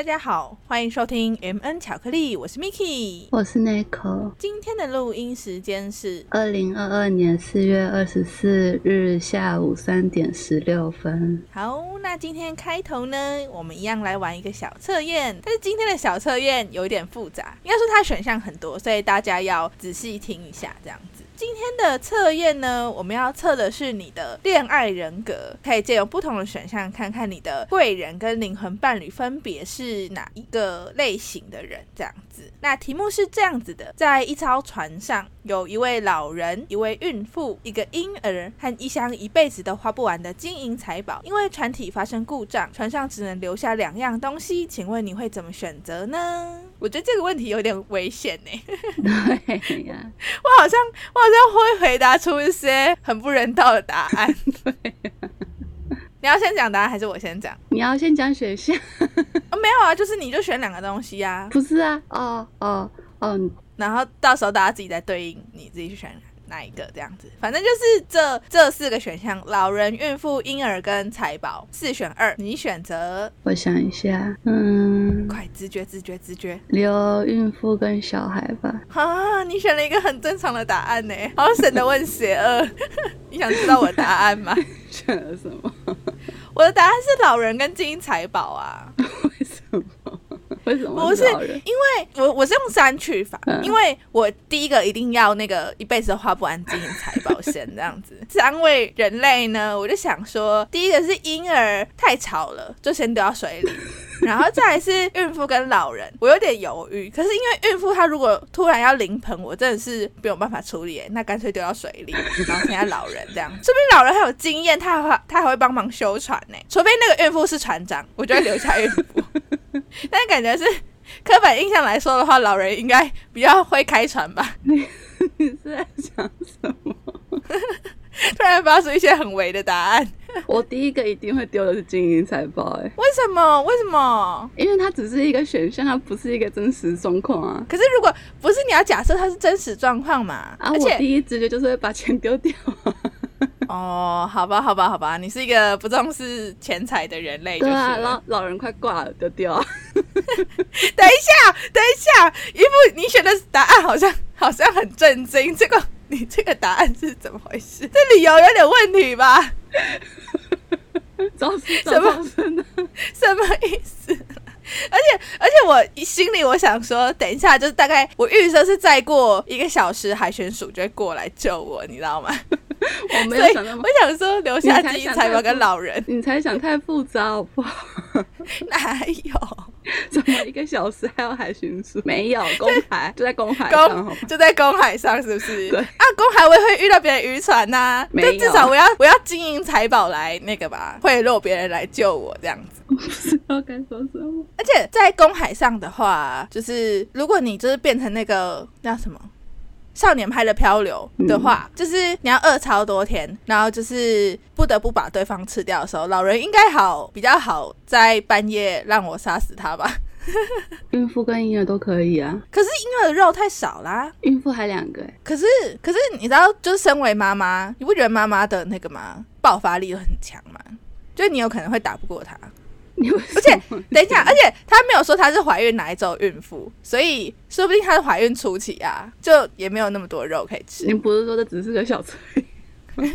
大家好，欢迎收听 M N 巧克力，我是 Miki，我是 Nico。今天的录音时间是二零二二年四月二十四日下午三点十六分。好，那今天开头呢，我们一样来玩一个小测验，但是今天的小测验有一点复杂，应该说它选项很多，所以大家要仔细听一下，这样子。今天的测验呢，我们要测的是你的恋爱人格，可以借由不同的选项看看你的贵人跟灵魂伴侣分别是哪一个类型的人，这样子。那题目是这样子的：在一艘船上，有一位老人、一位孕妇、一个婴儿和一箱一辈子都花不完的金银财宝。因为船体发生故障，船上只能留下两样东西，请问你会怎么选择呢？我觉得这个问题有点危险呢。对呀，我好像我好像会回答出一些很不人道的答案。对呀，你要先讲答案还是我先讲？你要先讲选项。哦，没有啊，就是你就选两个东西啊。不是啊，哦哦哦，然后到时候大家自己再对应，你自己去选哪一个这样子。反正就是这这四个选项：老人、孕妇、婴儿跟财宝，四选二，你选择。我想一下，嗯，快，直觉，直觉，直觉。留孕妇跟小孩吧。啊，你选了一个很正常的答案呢，好省得问邪恶。你想知道我的答案吗？选了什么？我的答案是老人跟金银财宝啊。为什么？为什么不是因为我我是用删去法，嗯因为我第一个一定要那个一辈子都花不完金银财宝先这样子。是安慰人类呢，我就想说，第一个是婴儿太吵了，就先丢到水里。然后再来是孕妇跟老人，我有点犹豫。可是因为孕妇她如果突然要临盆，我真的是没有办法处理，那干脆丢到水里，然后剩下老人这样。说不定老人很有经验，他还会他还会帮忙修船呢。除非那个孕妇是船长，我就会留下孕妇。但感觉是刻板印象来说的话，老人应该比较会开船吧。你是在想什么？突然发出一些很伪的答案，我第一个一定会丢的是金银财宝，哎，为什么？为什么？因为它只是一个选项，它不是一个真实状况啊。可是如果不是你要假设它是真实状况嘛，啊，而且第一直觉就是会把钱丢掉。哦，好吧，好吧，好吧，你是一个不重视钱财的人类，就是对啊，了老老人快挂了，丢掉啊。等一下，等一下，一副你选的答案好像好像很震惊，这个你这个答案是怎么回事？这理由有点问题吧？早死什么 什么意思？而且而且我心里我想说，等一下就是大概我预设是再过一个小时，海巡署就会过来救我，你知道吗？我没有想那么我，想说留下你才金银财宝想太复跟老人，你才想太复杂好不好？哪有？怎么一个小时还要海巡署？没有公海，就在公海上，公？就在公海上，是不是？对啊，公海我也会遇到别人渔船呐、没有但至少我要我要金银财宝来那个吧，贿赂别人来救我这样子。我不知道该说什么。而且在公海上的话，就是如果你就是变成那个叫什么少年派的漂流的话，就是你要饿超多天，然后就是不得不把对方吃掉的时候，老人应该好比较好，在半夜让我杀死他吧。孕妇跟婴儿都可以啊，可是婴儿的肉太少啦。孕妇还两个、欸，可是，可是你知道，就是身为妈妈，你不觉得妈妈的那个吗？爆发力很强吗？就是你有可能会打不过她。而且等一下，而且她没有说她是怀孕哪一周孕妇，所以说不定她是怀孕初期啊，就也没有那么多肉可以吃你。不是说这只是个小测验？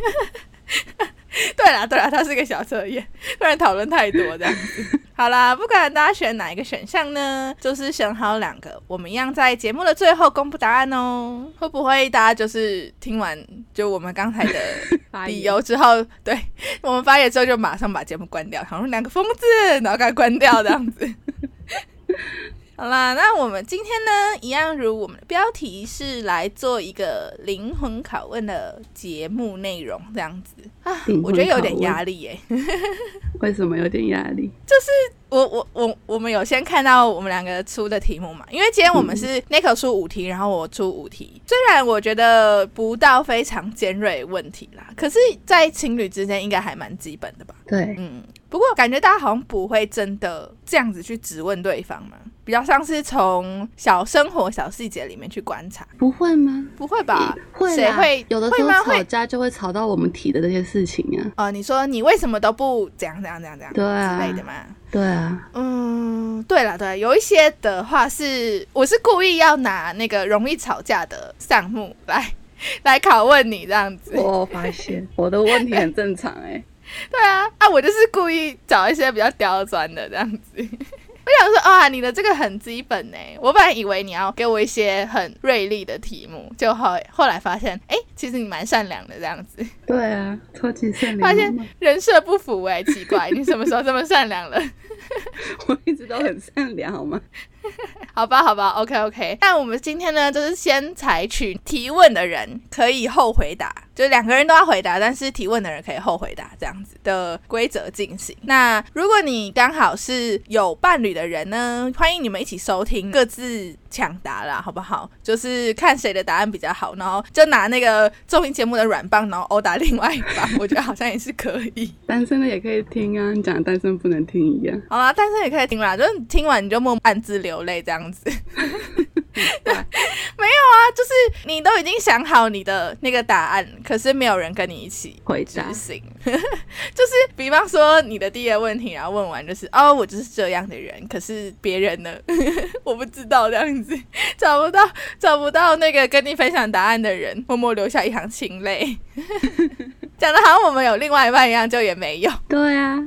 对啦，对啦，它是个小测验，不然讨论太多这样子。好啦，不管大家选哪一个选项呢，就是选好两个，我们一样在节目的最后公布答案哦。会不会大家就是听完就我们刚才的理由之后，对我们发言之后就马上把节目关掉，好像两个疯子，然后给它关掉这样子。好啦，那我们今天呢，一样如我们的标题是来做一个灵魂拷问的节目内容，这样子啊我觉得有点压力耶。为什么有点压力？就是我我我我们有先看到我们两个出的题目嘛？因为今天我们是 Nico 出五题，然后我出五题。虽然我觉得不到非常尖锐问题啦，可是，在情侣之间应该还蛮基本的吧？对，嗯，不过感觉大家好像不会真的这样子去质问对方嘛，比较像是从小生活小细节里面去观察。不会吗？不会吧？会啦谁会有的时候吵架就会吵到我们提的这些事情啊。呃，你说你为什么都不怎样怎怎样怎样怎样对啊之类的嘛。对啊，嗯，对了对啦，有一些的话是我是故意要拿那个容易吵架的项目来来拷问你这样子。我发现我的问题很正常哎、对啊，啊，我就是故意找一些比较刁钻的这样子。我想说，啊，你的这个很基本呢。我本来以为你要给我一些很锐利的题目，就后后来发现，哎，其实你蛮善良的这样子。对啊，超级善良。发现人设不符哎，奇怪，你什么时候这么善良了？我一直都很善良，好吗？好吧，好吧，OK OK。那我们今天呢，就是先采取提问的人可以后回答，就两个人都要回答，但是提问的人可以后回答这样子的规则进行。那如果你刚好是有伴侣的人呢，欢迎你们一起收听，各自抢答啦，好不好？就是看谁的答案比较好，然后就拿那个综艺节目的软棒，然后殴 打另外一方，我觉得好像也是可以。单身的也可以听啊，你讲单身不能听一样。好啦，单身也可以听啦，就是听完你就默默暗自流泪这样子。没有啊，就是你都已经想好你的那个答案，可是没有人跟你一起回答执行。就是比方说你的第一个问题，然后问完就是哦，我就是这样的人，可是别人呢，我不知道这样子，找不到找不到那个跟你分享答案的人，默默留下一行清泪。讲的好像我们有另外一半一样，就也没有。对啊，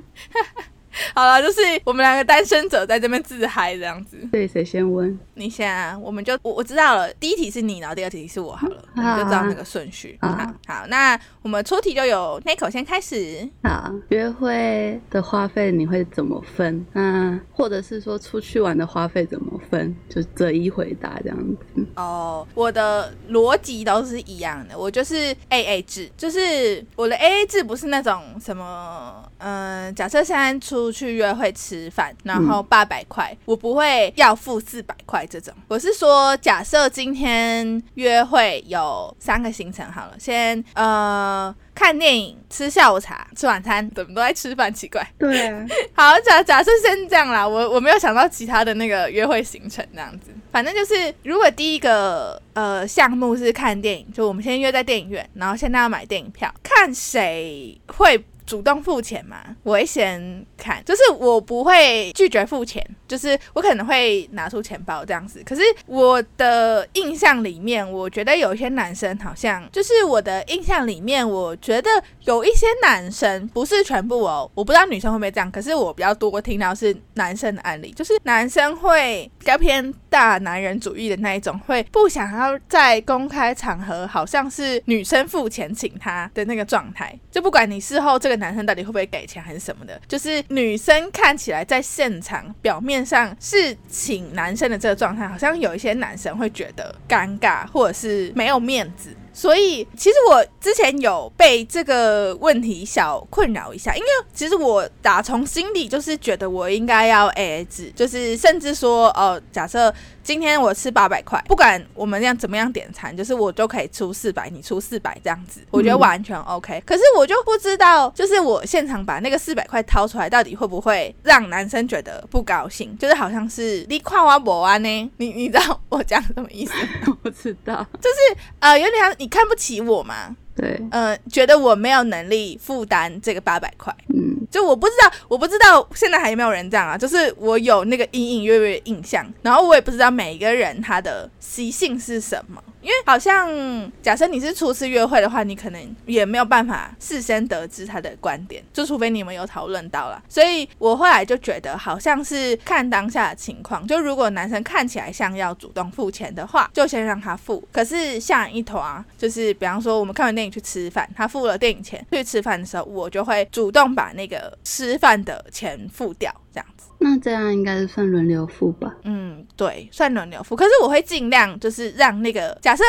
好了，就是我们两个单身者在这边自嗨这样子。对，谁先问？你先啊，我们就我我知道了，第一题是你，然后第二题是我好了，我好们就知道那个顺序。好好，好，那我们出题就有 n i c o 先开始。好，约会的花费你会怎么分？那或者是说出去玩的花费怎么分？就择一回答这样子。哦，我的逻辑都是一样的，我就是 A A 制，就是我的 A A 制不是那种什么，嗯、假设现在出去约会吃饭，然后八百块，我不会要付四百块这种。我是说，假设今天约会有三个行程好了，先呃看电影、吃下午茶、吃晚餐，怎么都在吃饭，奇怪。对啊，好，假假设先这样啦，我我没有想到其他的那个约会行程这样子，反正就是如果第一个呃项目是看电影，就我们先约在电影院，然后现在要买电影票，看谁会。主动付钱嘛，我会先看，就是我不会拒绝付钱，就是我可能会拿出钱包这样子。可是我的印象里面，我觉得有一些男生好像，就是我的印象里面，我觉得有一些男生不是全部哦，我不知道女生会不会这样，可是我比较多听到是男生的案例，就是男生会比较偏大男人主义的那一种，会不想要在公开场合好像是女生付钱请他的那个状态，就不管你事后这个男生到底会不会给钱还是什么的，就是女生看起来在现场表面上是请男生的这个状态，好像有一些男生会觉得尴尬或者是没有面子。所以，其实我之前有被这个问题小困扰一下，因为其实我打从心里就是觉得我应该要 A A 制，就是甚至说，哦，假设今天我吃八百块，不管我们这样怎么样点餐，就是我都可以出四百，你出四百这样子，我觉得完全 OK、可是我就不知道，就是我现场把那个四百块掏出来，到底会不会让男生觉得不高兴？就是好像是你看我不啊呢？你你知道我讲什么意思吗？我知道。就是呃，有点像你看不起我吗？对，呃，觉得我没有能力负担这个八百块，嗯，就我不知道，我不知道现在还有没有人这样啊？就是我有那个隐隐约约的印象，然后我也不知道每一个人他的习性是什么，因为好像假设你是初次约会的话，你可能也没有办法事先得知他的观点，就除非你们有讨论到了。所以我后来就觉得好像是看当下的情况，就如果男生看起来像要主动付钱的话，就先让他付。可是像一头啊，就是比方说我们看完电影去吃饭，他付了电影钱，去吃饭的时候，我就会主动把那个吃饭的钱付掉，这样。那这样应该是算轮流付吧？嗯，对，算轮流付。可是我会尽量就是让那个假设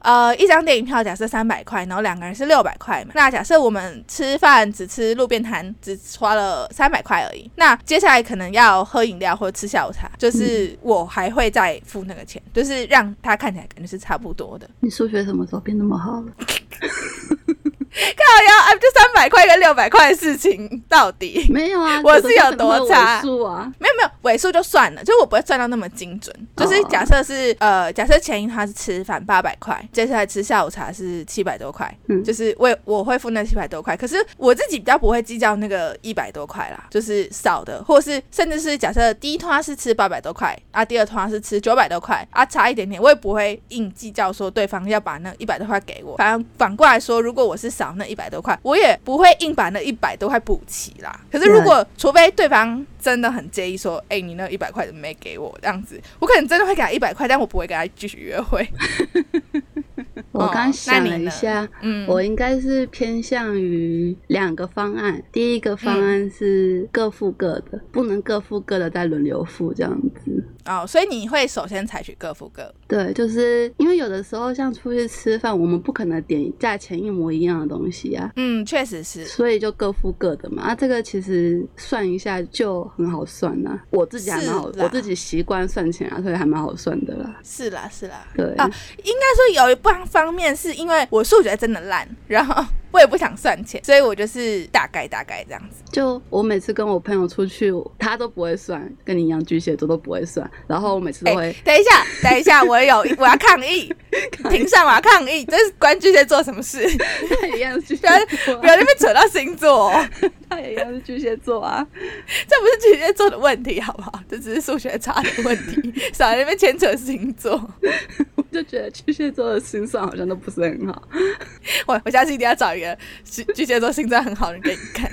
呃一张电影票假设三百块，然后两个人是六百块嘛。那假设我们吃饭只吃路边摊，只花了三百块而已。那接下来可能要喝饮料或者吃下午茶，就是我还会再付那个钱，就是让他看起来感觉是差不多的。你数学什么时候变那么好了？靠腰啊，就三百块跟六百块的事情，到底没有啊，我是有多差数啊？没有没有尾数就算了，就我不会算到那么精准。就是假设是呃，假设前一他是吃饭八百块，接下来吃下午茶是七百多块，嗯，就是我我会付那七百多块。可是我自己比较不会计较那个一百多块啦，就是少的，或是甚至是假设第一趟是吃八百多块啊，第二趟是吃九百多块啊，差一点点，我也不会硬计较说对方要把那一百多块给我。反正反过来说，如果我是少那一百多块，我也不会硬把那一百多块补齐啦。可是如果除非对方真的很介意说，哎，你那一百块怎么没给我这样子，我可能真的会给他一百块，但我不会跟他继续约会。我刚想了一下，嗯，我应该是偏向于两个方案。第一个方案是各付各的，不能各付各的再轮流付这样子。哦，所以你会首先采取各付各。对，就是因为有的时候像出去吃饭，我们不可能点价钱一模一样的东西啊。嗯，确实是。所以就各付各的嘛。啊，这个其实算一下就很好算呐。我自己还蛮好，我自己习惯算钱啊，所以还蛮好算的啦。是啦，是啦。对啊，应该说有一方方面是因为我数学真的烂，然后。我也不想算钱，所以我就是大概大概这样子。就我每次跟我朋友出去，他都不会算，跟你一样巨蟹座都不会算。然后我每次都会。等一下，等一下，我有 我要抗议，庭上我要抗议，这是关巨蟹座什么事？他也一样是巨蟹座，不要那边扯到星座。他也一样是巨蟹座啊，这不是巨蟹座的问题，好不好？这只是数学差的问题，少在那边牵扯星座。我就觉得巨蟹座的心算好像都不是很好。我我下次一定要找一个巨巨蟹座心算很好的人给你看。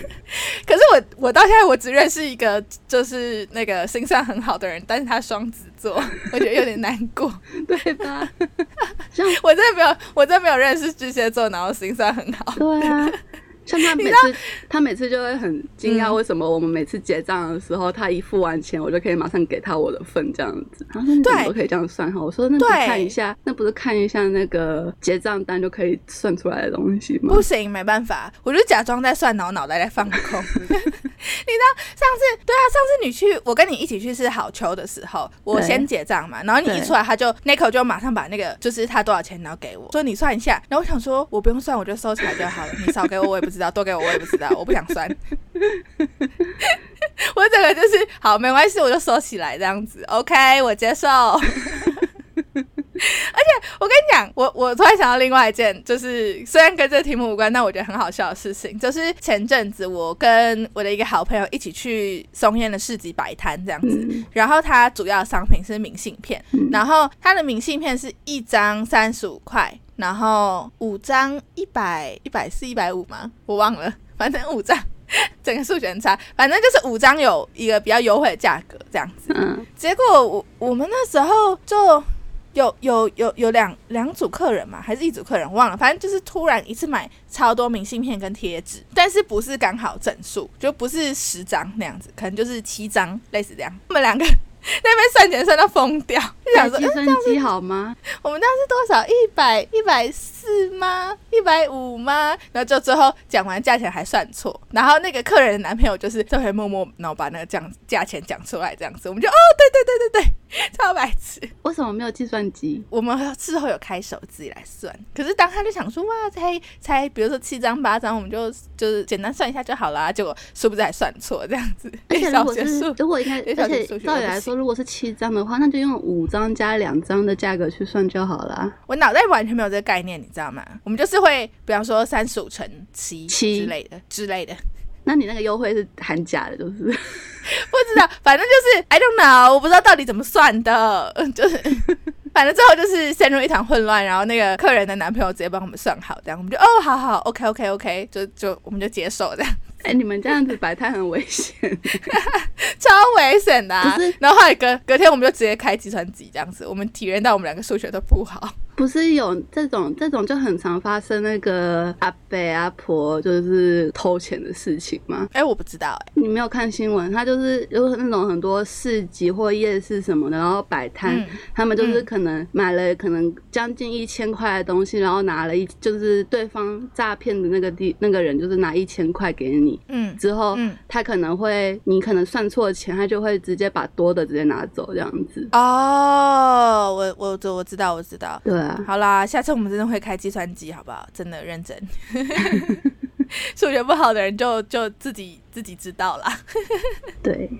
可是我我到现在我只认识一个就是那个心算很好的人，但是他双子座，我觉得有点难过，对吧？我真的没有，我真的没有认识巨蟹座然后心算很好。对啊。像他每次，他每次就会很惊讶，为什么我们每次结账的时候，他一付完钱，我就可以马上给他我的份这样子。他说：“你怎么都可以这样算哈？”我说：“那你看一下，那不是看一下那个结账单就可以算出来的东西吗？”不行，没办法，我就假装在算，然后脑袋在放空。你知道上次对啊，上次你去，我跟你一起去吃好球的时候，我先结账嘛，然后你一出来，他就 Nico 就马上把那个就是他多少钱，然后给我说你算一下，然后我想说我不用算，我就收起来就好了，你少给我我也不知道，多给我我也不知道，我不想算。我整个就是好没关系，我就收起来这样子，OK，我接受。而且我跟你讲，我我突然想到另外一件，就是虽然跟这个题目无关，但我觉得很好笑的事情，就是前阵子我跟我的一个好朋友一起去松烟的市集摆摊这样子，然后它主要商品是明信片，然后它的明信片是一张三十五块，然后五张一百一百四一百五吗？我忘了，反正五张，整个数学差，反正就是五张有一个比较优惠的价格这样子。嗯，结果我我们那时候就。有有有有两两组客人嘛，还是一组客人忘了，反正就是突然一次买超多明信片跟贴纸，但是不是刚好整数，就不是十张那样子，可能就是七张，类似这样。我们两个。那边算钱算到疯掉，想说计算机好吗？我们当时多少？一百一百四吗？一百五吗？然后就最后讲完价钱还算错，然后那个客人的男朋友就是就会默默然后把那个讲价钱讲出来这样子，我们就哦对对对对对，超白痴。为什么没有计算机？我们事后有开手自己来算，可是当他就想说哇才才比如说七张八张，我们就就是简单算一下就好啦，结果殊不知还算错这样子？而且 如果是如果应该 而且照理来说。如果是七张的话，那就用五张加两张的价格去算就好了。我脑袋完全没有这个概念，你知道吗？我们就是会，比方说三十五乘七七之类的之类的。那你那个优惠是含假的，就是不知道，反正就是 I don't know，我不知道到底怎么算的，就是反正最后就是陷入一场混乱，然后那个客人的男朋友直接帮我们算好，这样我们就哦，好好，OK OK OK，就就我们就接受这样。哎，你们这样子摆摊很危险，超危险的。然后后来隔隔天我们就直接开计算机这样子，我们体验到我们两个数学都不好。不是有这种这种就很常发生那个阿伯阿婆就是偷钱的事情吗？哎，我不知道哎，你没有看新闻？他就是有那种很多市集或夜市什么的，然后摆摊，他们就是可能买了可能将近一千块的东西，然后拿了一就是对方诈骗的那个地那个人就是拿一千块给你，嗯，之后他可能会你可能算错钱，他就会直接把多的直接拿走这样子。哦，我我我我我知道我知道。对啊，好啦，下次我们真的会开计算机，好不好？真的认真。数学不好的人就就自己自己知道啦。对，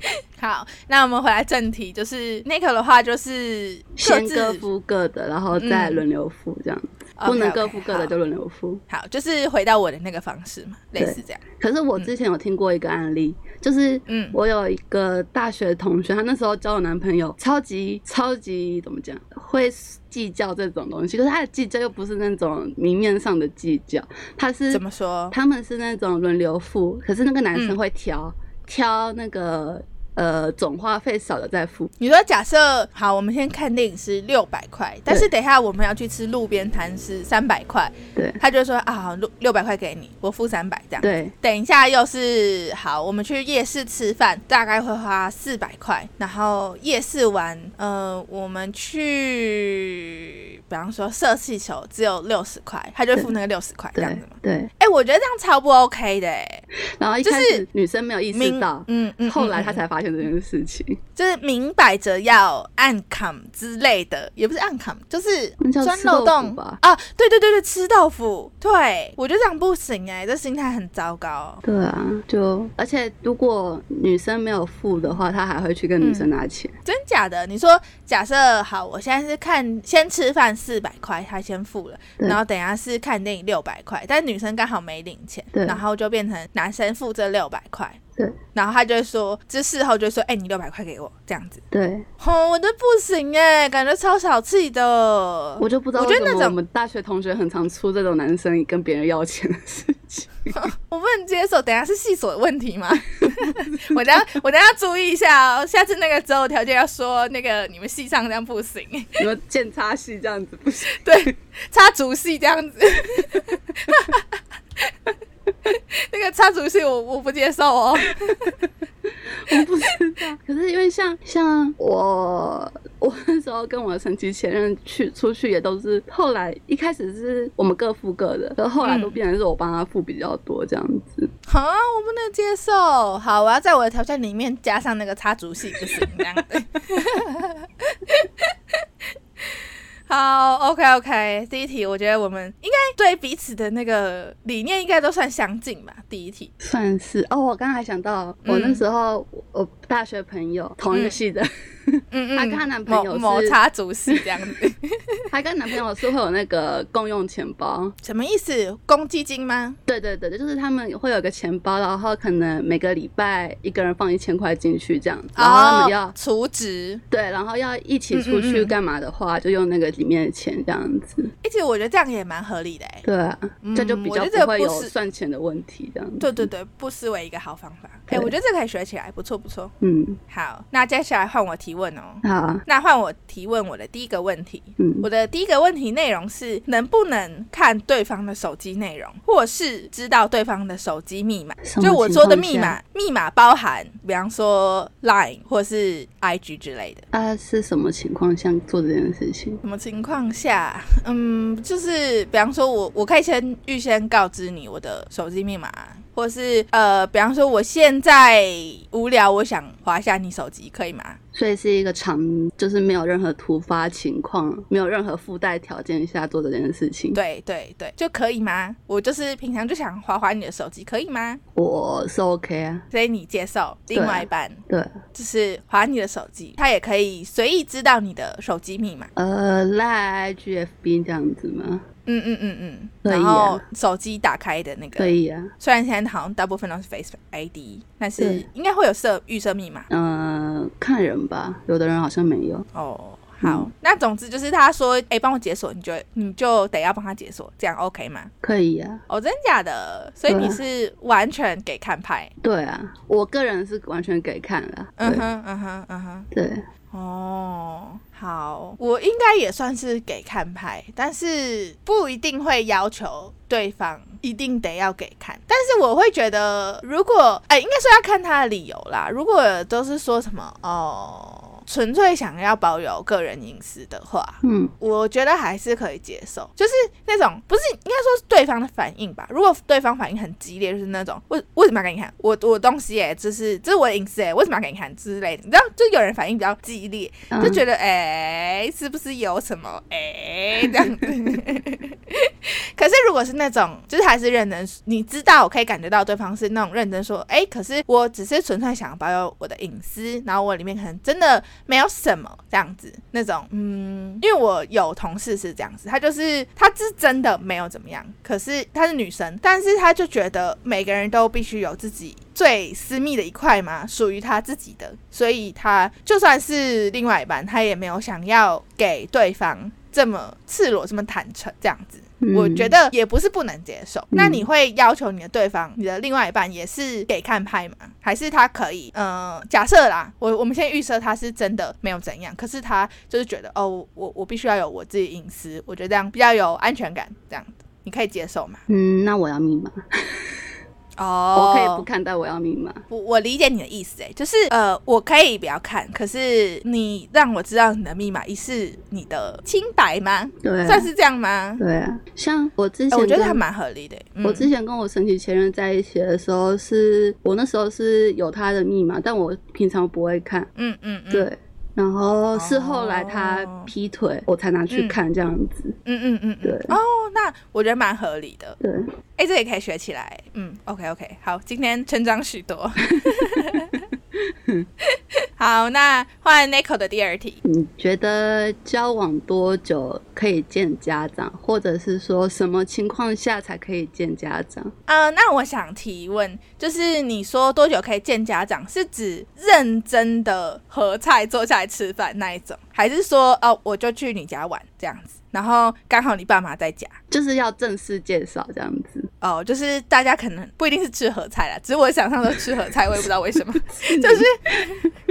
好，那我们回来正题，就是那个的话，就是先各付各的，然后再轮流付这样子。不能各付各的就轮流付。好，就是回到我的那个方式嘛，类似这样。可是我之前有听过一个案例，就是嗯，我有一个大学同学，她那时候交我男朋友超级超级怎么讲，会计较这种东西。可是他的计较又不是那种明面上的计较，他是怎么说？他们是那种轮流付，可是那个男生会挑挑那个。呃，总花费少的再付。你说假设好，我们先看电影是六百块，但是等一下我们要去吃路边摊是三百块。对，他就说啊，好六六百块给你，我付三百这样。对，等一下又是好，我们去夜市吃饭，大概会花四百块。然后夜市玩，呃，我们去，比方说射气球只有六十块，他就付那个六十块这样子嘛。对，哎，我觉得这样超不 OK 的哎。然后一开始女生没有意识到，嗯嗯，后来她才发现。这件事情就是明摆着要暗砍之类的，也不是暗砍，就是钻漏洞吧？啊，对对对对，吃豆腐。对我觉得这样不行哎，这心态很糟糕。对啊，就而且如果女生没有付的话，他还会去跟女生拿钱。真假的？你说假设好，我现在是看先吃饭四百块，他先付了，然后等下是看电影六百块，但女生刚好没领钱，然后就变成男生付这六百块。对，然后他就会说，这事后就说，哎，你六百块给我，这样子。对，哦，我都不行哎，感觉超小气的。我就不知道，我觉得那种我们大学同学很常出这种男生跟别人要钱的事情，我不能接受。等下是系所的问题吗？我等下我等下注意一下哦，下次那个择偶条件要说那个你们系上这样不行，你们建插系这样子不行，对，插足系这样子。那个插足戏我我不接受哦，我不知道。可是因为像像我 我那时候跟我的神奇前任去出去也都是后来一开始是我们各付各的，然后后来都变成是我帮他付比较多这样子。好，我不能接受。好，我要在我的条件里面加上那个插足戏，不行这样子。好，OK OK，第一题，我觉得我们应该对彼此的那个理念应该都算相近吧。第一题。算是。哦，我刚刚还想到，我那时候我大学朋友同一个系的。嗯嗯，她跟她男朋友摩擦足系这样子。她跟男朋友是会有那个共用钱包，什么意思？公积金吗？对对对就是他们会有个钱包，然后可能每个礼拜一个人放一千块进去这样，然后他们要储值。对，然后要一起出去干嘛的话，就用那个里面的钱这样子。而且我觉得这样也蛮合理的哎。对啊，这就比较不会有算钱的问题这样。对对对，不失为一个好方法。哎，我觉得这可以学起来，不错不错。嗯，好，那接下来换我提问哦。好，那换我提问我的第一个问题。嗯，我的第一个问题内容是能不能看对方的手机内容，或是知道对方的手机密码？就我说的密码，密码包含，比方说 Line 或是 IG 之类的。啊，是什么情况下做这件事情？什么情况下？嗯，就是比方说我我可以先预先告知你我的手机密码。或是呃，比方说我现在无聊，我想划下你手机，可以吗？所以是一个常，就是没有任何突发情况，没有任何附带条件下做这件事情。对对对，就可以吗？我就是平常就想划划你的手机，可以吗？我是 OK 啊，所以你接受另外一半，对，就是划你的手机，他也可以随意知道你的手机密码。呃，赖 GFB 这样子吗？嗯嗯嗯嗯，然后手机打开的那个可以啊。虽然现在好像大部分都是 Face ID，但是应该会有设预设密码。嗯，看人吧，有的人好像没有。哦，好，那总之就是他说，哎，帮我解锁，你就你就得要帮他解锁，这样 OK 吗？可以啊。哦，真假的？所以你是完全给看派？对啊，我个人是完全给看了。嗯哼，嗯哼，嗯哼，对。哦。好，我应该也算是给看牌，但是不一定会要求对方一定得要给看。但是我会觉得，如果哎，应该说要看他的理由啦。如果都是说什么哦。纯粹想要保有个人隐私的话，嗯，我觉得还是可以接受，就是那种不是应该说是对方的反应吧？如果对方反应很激烈，就是那种为为什么要给你看我我东西哎，这是这是我的隐私哎，为什么要给你看之类的？你知道，就有人反应比较激烈，就觉得哎，是不是有什么哎这样子？可是如果是那种就是还是认真，你知道我可以感觉到对方是那种认真说哎，可是我只是纯粹想保有我的隐私，然后我里面可能真的没有什么这样子那种。嗯，因为我有同事是这样子，她就是她是真的没有怎么样，可是她是女生，但是她就觉得每个人都必须有自己最私密的一块嘛，属于她自己的，所以她就算是另外一半，她也没有想要给对方这么赤裸、这么坦诚这样子。我觉得也不是不能接受。那你会要求你的对方、你的另外一半也是给看拍吗？还是他可以？嗯，假设啦，我我们先预设他是真的没有怎样，可是他就是觉得哦，我我必须要有我自己隐私，我觉得这样比较有安全感，这样子你可以接受吗？嗯，那我要密码。哦，我可以不看，但我要密码。我我理解你的意思，哎，就是呃，我可以不要看，可是你让我知道你的密码，是你的清白吗？对，算是这样吗？对啊，像我之前，我觉得还蛮合理的。我之前跟我神奇前任在一起的时候，是我那时候是有他的密码，但我平常不会看。嗯嗯嗯，对。然后是后来他劈腿，我才拿去看这样子。嗯嗯嗯，对。哦，那我觉得蛮合理的。对。哎，这也可以学起来。嗯，OK OK，好，今天成长许多。好，那换 Nico 的第二题。你觉得交往多久可以见家长，或者是说什么情况下才可以见家长？呃，那我想提问，就是你说多久可以见家长，是指认真的合菜坐下来吃饭那一种，还是说哦，我就去你家玩这样子？然后刚好你爸妈在家，就是要正式介绍这样子哦。就是大家可能不一定是吃合菜啦，只是我想象都吃合菜，我也不知道为什么，就是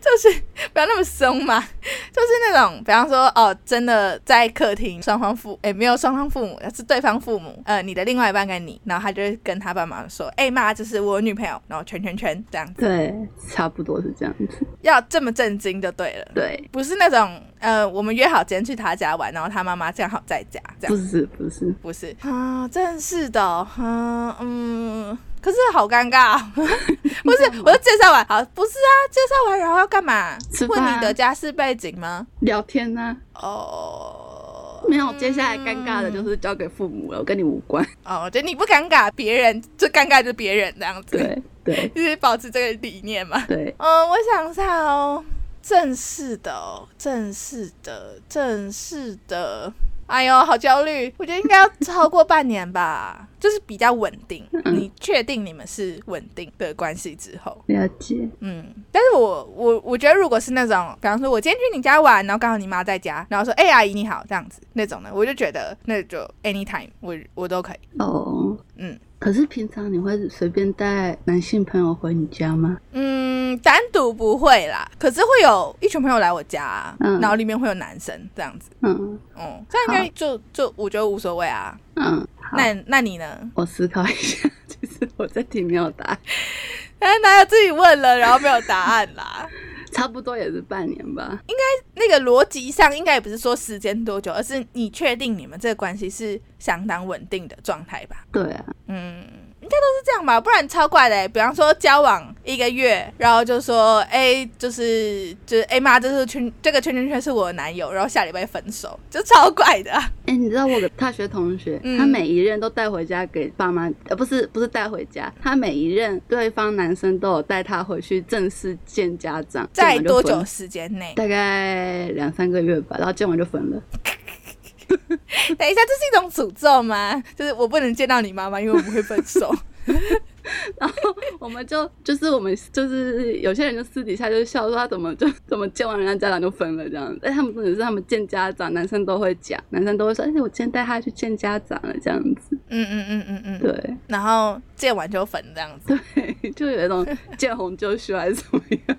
就是不要那么松嘛。就是那种，比方说哦，真的在客厅，双方父哎没有双方父母，是对方父母，呃，你的另外一半跟你，然后他就跟他爸妈说，哎妈，这是我女朋友，然后圈圈圈这样子。对，差不多是这样子。要这么震惊就对了。对，不是那种呃，我们约好今天去他家玩，然后。他妈妈正好在家，这样不是不是不是啊，真是的，嗯嗯，可是好尴尬，不是，我就介绍完，好，不是啊，介绍完然后要干嘛？问你的家世背景吗？聊天呢？哦，没有，接下来尴尬的就是交给父母了，我跟你无关。哦，我觉得你不尴尬，别人最尴尬就是别人这样子，对对，就是保持这个理念嘛。对，嗯，我想一下哦。正式的，正式的，正式的。哎呦，好焦虑！我觉得应该要超过半年吧，就是比较稳定。你确定你们是稳定的关系之后？了解。嗯，但是我我我觉得，如果是那种，比方说，我今天去你家玩，然后刚好你妈在家，然后说，哎，阿姨你好，这样子那种的，我就觉得那就 anytime，我我都可以。哦，嗯。可是平常你会随便带男性朋友回你家吗？嗯，单独不会啦。可是会有一群朋友来我家，嗯然后里面会有男生这样子。嗯，哦，这样应该就就我觉得无所谓啊。嗯，那那你呢？我思考一下，其实我在题没有答案。哎，哪有自己问了然后没有答案啦？差不多也是半年吧。应该那个逻辑上应该也不是说时间多久，而是你确定你们这个关系是相当稳定的状态吧？对啊，嗯。应该都是这样吧，不然超怪的。比方说交往一个月，然后就说，哎，就是就是哎妈，这是圈这个圈圈圈是我的男友，然后下礼拜分手，就超怪的。哎，你知道我的大学同学，他每一任都带回家给爸妈，呃，不是不是带回家，他每一任对方男生都有带他回去正式见家长，在多久时间内？大概两三个月吧，然后见完就分了。等一下，这是一种诅咒吗？就是我不能见到你妈妈，因为我们会分手。然后我们就就是我们就是有些人就私底下就笑说他怎么就怎么见完人家家长就分了这样。但，他们不只是他们见家长，男生都会讲，男生都会说，哎，我今天带他去见家长了这样子。嗯嗯嗯嗯嗯，对。然后见完就分这样子。对，就有一种见红就输还是怎么样。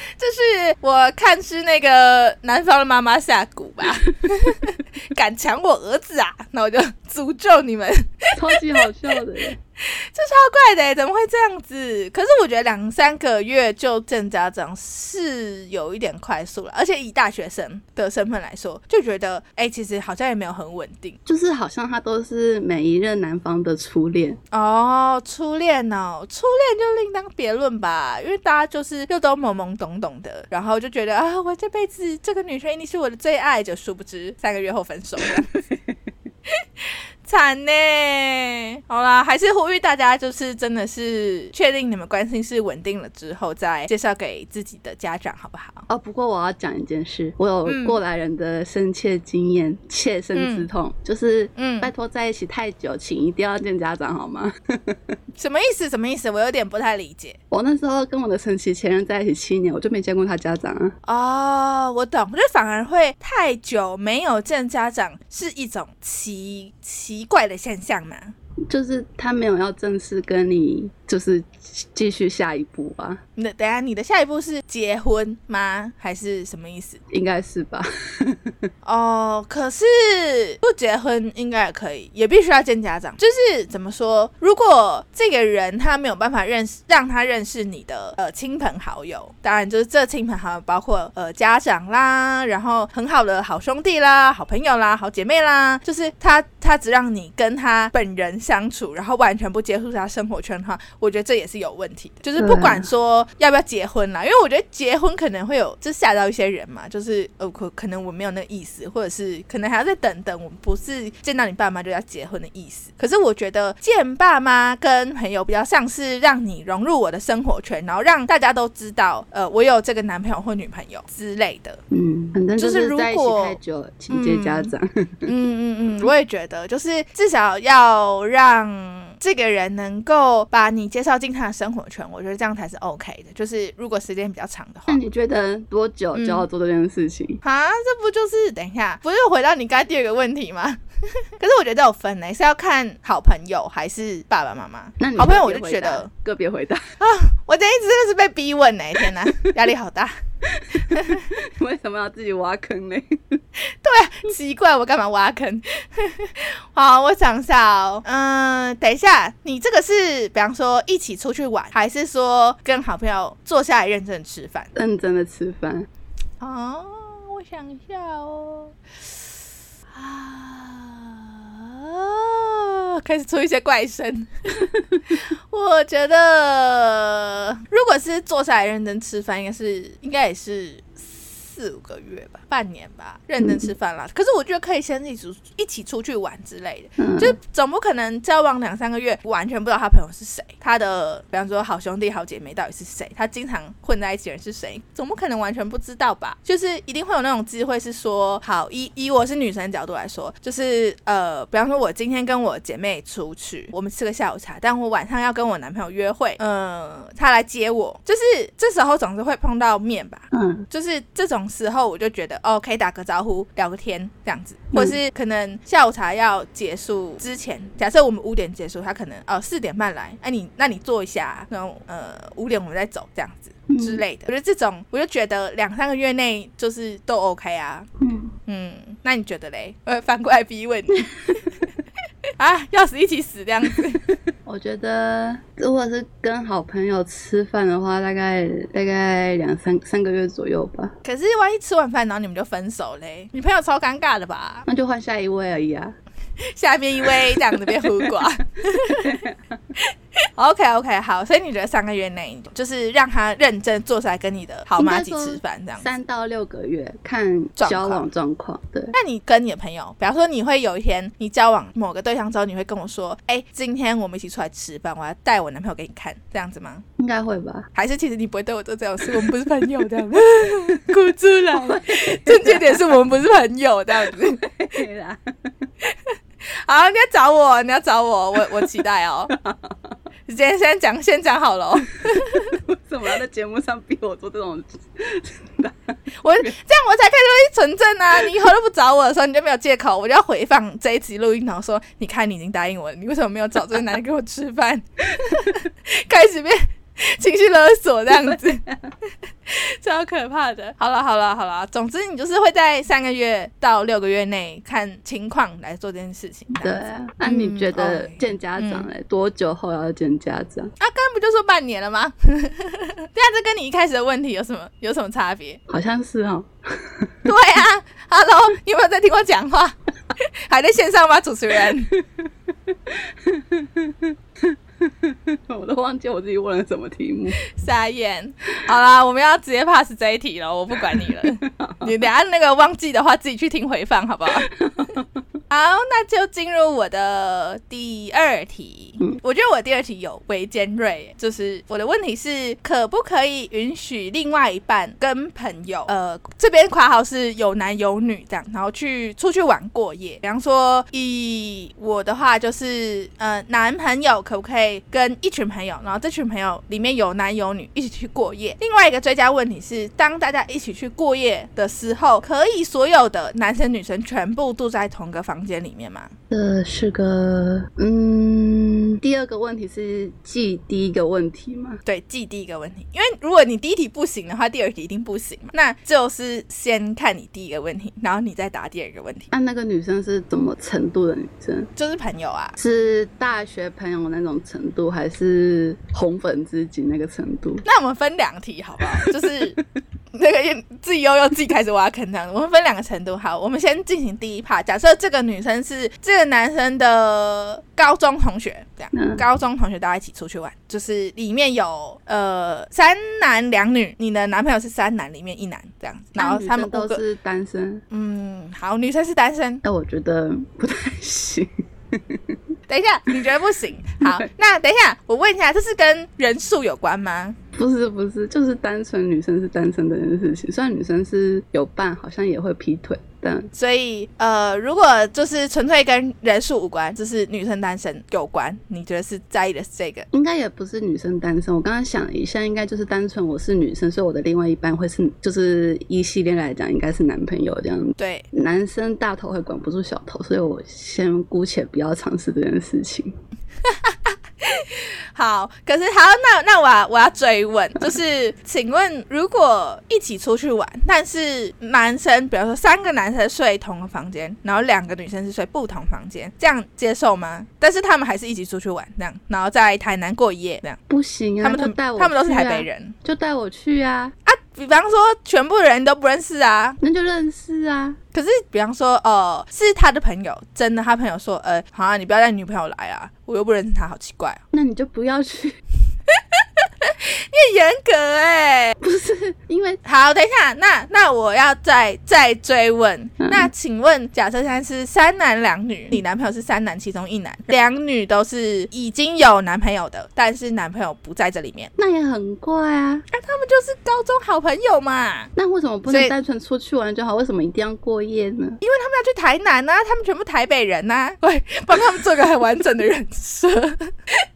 这是我看是那个南方的妈妈下蛊吧，敢抢我儿子啊，那我就诅咒你们，超级好笑的。这超怪的，怎么会这样子？可是我觉得两三个月就见家长是有一点快速了，而且以大学生的身份来说，就觉得哎，其实好像也没有很稳定，就是好像他都是每一任男方的初恋哦，初恋哦，初恋就另当别论吧，因为大家就是又都懵懵懂懂的，然后就觉得啊，我这辈子这个女生一定是我的最爱，就殊不知三个月后分手了。惨呢，好啦，还是呼吁大家，就是真的是确定你们关系是稳定了之后，再介绍给自己的家长，好不好？哦，不过我要讲一件事，我有过来人的深切经验，切身之痛，就是，嗯，拜托在一起太久，请一定要见家长，好吗？什么意思？什么意思？我有点不太理解。我那时候跟我的神奇前任在一起七年，我就没见过他家长啊。哦，我懂，我觉得反而会太久没有见家长是一种奇奇。奇怪的现象嘛，就是他没有要正式跟你，就是继续下一步吧。那等下，你的下一步是结婚吗？还是什么意思？应该是吧。哦，可是不结婚应该也可以，也必须要见家长。就是怎么说？如果这个人他没有办法认识，让他认识你的呃亲朋好友，当然就是这亲朋好友包括呃家长啦，然后很好的好兄弟啦、好朋友啦、好姐妹啦，就是他他只让你跟他本人相处，然后完全不接触他生活圈的话，我觉得这也是有问题的。就是不管说。要不要结婚啦？因为我觉得结婚可能会有，就吓到一些人嘛。就是呃，可可能我没有那个意思，或者是可能还要再等等。我们不是见到你爸妈就要结婚的意思。可是我觉得见爸妈跟朋友比较像是让你融入我的生活圈，然后让大家都知道，呃，我有这个男朋友或女朋友之类的。嗯，反正就是如果太久，请接家长。嗯嗯嗯，我也觉得，就是至少要让。这个人能够把你介绍进他的生活圈，我觉得这样才是 OK 的。就是如果时间比较长的话，那你觉得多久就要做这件事情？啊，这不就是等一下，不是回到你刚才第二个问题吗？可是我觉得有分呢，是要看好朋友还是爸爸妈妈。那好朋友我就觉得个别回答啊，我这一直真的是被逼问呢，天哪，压力好大。为什么要自己挖坑呢？对，奇怪，我干嘛挖坑？好，我想一下哦。嗯，等一下，你这个是比方说一起出去玩，还是说跟好朋友坐下来认真吃饭？认真的吃饭。哦，我想一下哦。啊，开始出一些怪声。我觉得，如果是坐下来认真吃饭，应该是，应该也是。四五个月吧，半年吧，认真吃饭啦。可是我觉得可以先一起一起出去玩之类的，就总不可能交往两三个月完全不知道他朋友是谁，他的比方说好兄弟好姐妹到底是谁，他经常混在一起的人是谁，总不可能完全不知道吧？就是一定会有那种机会是说，好以以我是女生角度来说，就是呃，比方说我今天跟我姐妹出去，我们吃个下午茶，但我晚上要跟我男朋友约会，嗯，他来接我，就是这时候总是会碰到面吧，嗯，就是这种。时候我就觉得哦，可以打个招呼、聊个天这样子，或是可能下午茶要结束之前，假设我们五点结束，他可能哦四点半来，哎你那你坐一下，然后呃五点我们再走这样子之类的。我觉得这种我就觉得两三个月内就是都 OK 啊。嗯嗯，那你觉得嘞？呃，反过来逼问你 啊，要死一起死这样子。我觉得，如果是跟好朋友吃饭的话，大概大概两三三个月左右吧。可是万一吃完饭然后你们就分手嘞，女朋友超尴尬的吧？那就换下一位而已啊。下面一位这样子变胡瓜。OK OK 好，所以你觉得三个月内就是让他认真坐下来跟你的好妈一起吃饭这样？三到六个月看交往状况。对。那你跟你的朋友，比方说你会有一天你交往某个对象之后，你会跟我说：“哎，今天我们一起出来吃饭，我要带我男朋友给你看，这样子吗？”应该会吧？还是其实你不会对我做这种事？我们不是朋友这样子，哭出来。正确点是我们不是朋友这样子。对啦。好，你要找我，你要找我，我我期待哦。你今天先讲，先讲好了。为什么要在节目上逼我做这种？我这样我才可以录音存证啊！你以后都不找我的时候，你就没有借口，我就要回放这一集录音，然后说：你看，你已经答应我了，你为什么没有找这个男的给我吃饭？开始变 情绪勒索这样子，超可怕的。好了好了好了，总之你就是会在三个月到六个月内看情况来做这件事情。对啊，那你觉得见家长嘞？多久后要见家长？啊，刚刚不就说半年了吗？对啊，这跟你一开始的问题有什么有什么差别？好像是哦。对啊，Hello，有没有在听我讲话？还在线上吗，主持人？我都忘记我自己问了什么题目，傻眼。好啦，我们要直接 pass 这一题了，我不管你了。你等下那个忘记的话，自己去听回放好不好？好，那就进入我的第二题。我觉得我第二题有微尖锐，就是我的问题是，可不可以允许另外一半跟朋友，呃，这边括号是有男有女这样，然后去出去玩过夜？比方说，以我的话就是，呃，男朋友可不可以跟一群朋友，然后这群朋友里面有男有女一起去过夜？另外一个追加问题是，当大家一起去过夜的时候，可以所有的男生女生全部住在同个房？间里面吗？这是个嗯，第二个问题是记第一个问题吗？对，记第一个问题，因为如果你第一题不行的话，第二题一定不行嘛。那就是先看你第一个问题，然后你再答第二个问题。那那个女生是怎么程度的女生？就是朋友啊，是大学朋友那种程度，还是红粉知己那个程度？那我们分两题好不好？就是那个自己又又自己开始挖坑这样。我们分两个程度，好，我们先进行第一 part。假设这个。女生是这个男生的高中同学，这样，高中同学大家一起出去玩，就是里面有呃三男两女，你的男朋友是三男里面一男这样子，然后他们都是单身。嗯，好，女生是单身，那我觉得不太行。等一下，你觉得不行？好，那等一下，我问一下，这是跟人数有关吗？不是，不是，就是单纯女生是单身这件事情。虽然女生是有伴，好像也会劈腿。但所以，呃，如果就是纯粹跟人数无关，就是女生单身有关，你觉得是在意的是这个？应该也不是女生单身。我刚刚想了一下，应该就是单纯我是女生，所以我的另外一半会是，就是一系列来讲，应该是男朋友这样。对，男生大头会管不住小头，所以我先姑且不要尝试这件事情。好，可是好，那那我要我要追问，就是请问，如果一起出去玩，但是男生，比如说三个男生睡同个房间，然后两个女生是睡不同房间，这样接受吗？但是他们还是一起出去玩，这样，然后在台南过夜，这样不行啊？他们都带我，他们都是台北人，就带我去啊啊！比方说，全部人都不认识啊，那就认识啊。可是，比方说，哦，是他的朋友，真的，他朋友说，呃，好啊，你不要带女朋友来啊，我又不认识他，好奇怪。那你就不要去。你很严格哎，不是因为好，等一下，那那我要再再追问，那请问，假设现在是三男两女，你男朋友是三男其中一男，两女都是已经有男朋友的，但是男朋友不在这里面，那也很怪啊。那他们就是高中好朋友嘛，那为什么不能单纯出去玩就好？为什么一定要过夜呢？因为他们要去台南啊，他们全部台北人呐，对，帮他们做个很完整的人设。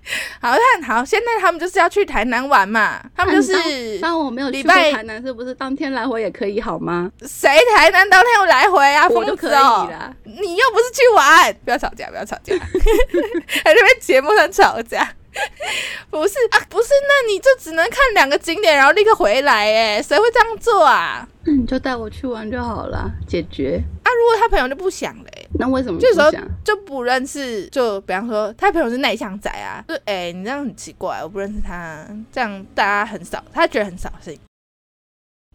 好看好，现在他们就是要去台南玩嘛，他们就是。当我没有去过台南，是不是当天来回也可以好吗？谁台南当天有来回啊？我就可以了。你又不是去玩，不要吵架，不要吵架，在这边节目上吵架。不是啊，不是，那你就只能看两个景点，然后立刻回来，哎，谁会这样做啊？那你就带我去玩就好了，解决。啊，如果他朋友就不想嘞，那为什么？这时候就不认识，就比方说他朋友是内向仔啊，就哎，你这样很奇怪，我不认识他，这样大家很少，他觉得很扫兴。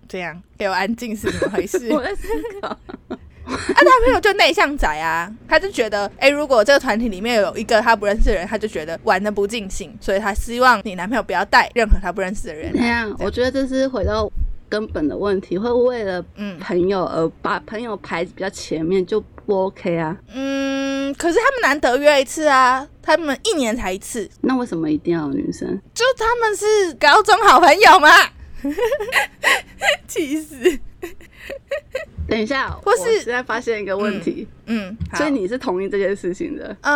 这样给我安静是怎么回事？我在思考。啊，他朋友就内向仔啊，他就觉得，哎，如果这个团体里面有一个他不认识的人，他就觉得玩的不尽兴，所以他希望你男朋友不要带任何他不认识的人。那样，我觉得这是回到根本的问题，会为了嗯朋友而把朋友排比较前面，就不 OK 啊。嗯，可是他们难得约一次啊，他们一年才一次，那为什么一定要女生？就他们是高中好朋友嘛，气死。等一下，或是现在发现一个问题，嗯，所以你是同意这件事情的？嗯，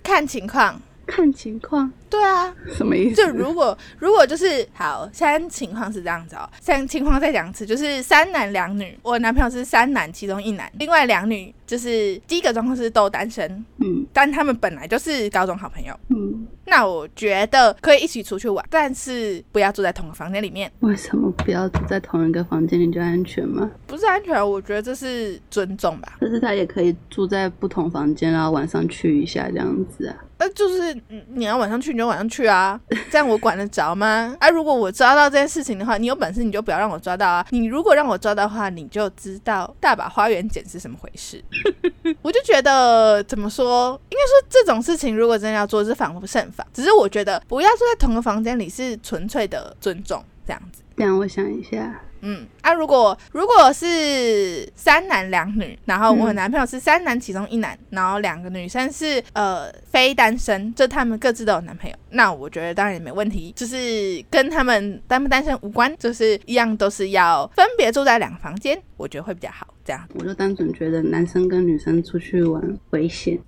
看情况，看情况。对啊，什么意思？就如果如果就是好，现在情况是这样子哦，现在情况再讲一次，就是三男两女，我男朋友是三男其中一男，另外两女就是第一个状况是都单身，嗯但他们本来就是高中好朋友，嗯，那我觉得可以一起出去玩，但是不要住在同个房间里面，为什么不要住在同一个房间里就安全吗？不是安全，我觉得这是尊重吧。但是他也可以住在不同房间，然后晚上去一下这样子啊。那就是嗯你要晚上去晚上去啊，这样我管得着吗？啊，如果我抓到这件事情的话，你有本事你就不要让我抓到啊！你如果让我抓到的话，你就知道大把花园碱是什么回事。我就觉得怎么说，应该说这种事情如果真的要做，是防不胜防。只是我觉得不要住在同个房间里是纯粹的尊重，这样子。这样我想一下，嗯，啊，如果如果是三男两女，然后我男朋友是三男其中一男，然后两个女生是呃非单身，就他们各自都有男朋友，那我觉得当然也没问题，就是跟他们单不单身无关，就是一样都是要分别住在两个房间，我觉得会比较好，这样。我就单纯觉得男生跟女生出去玩危险，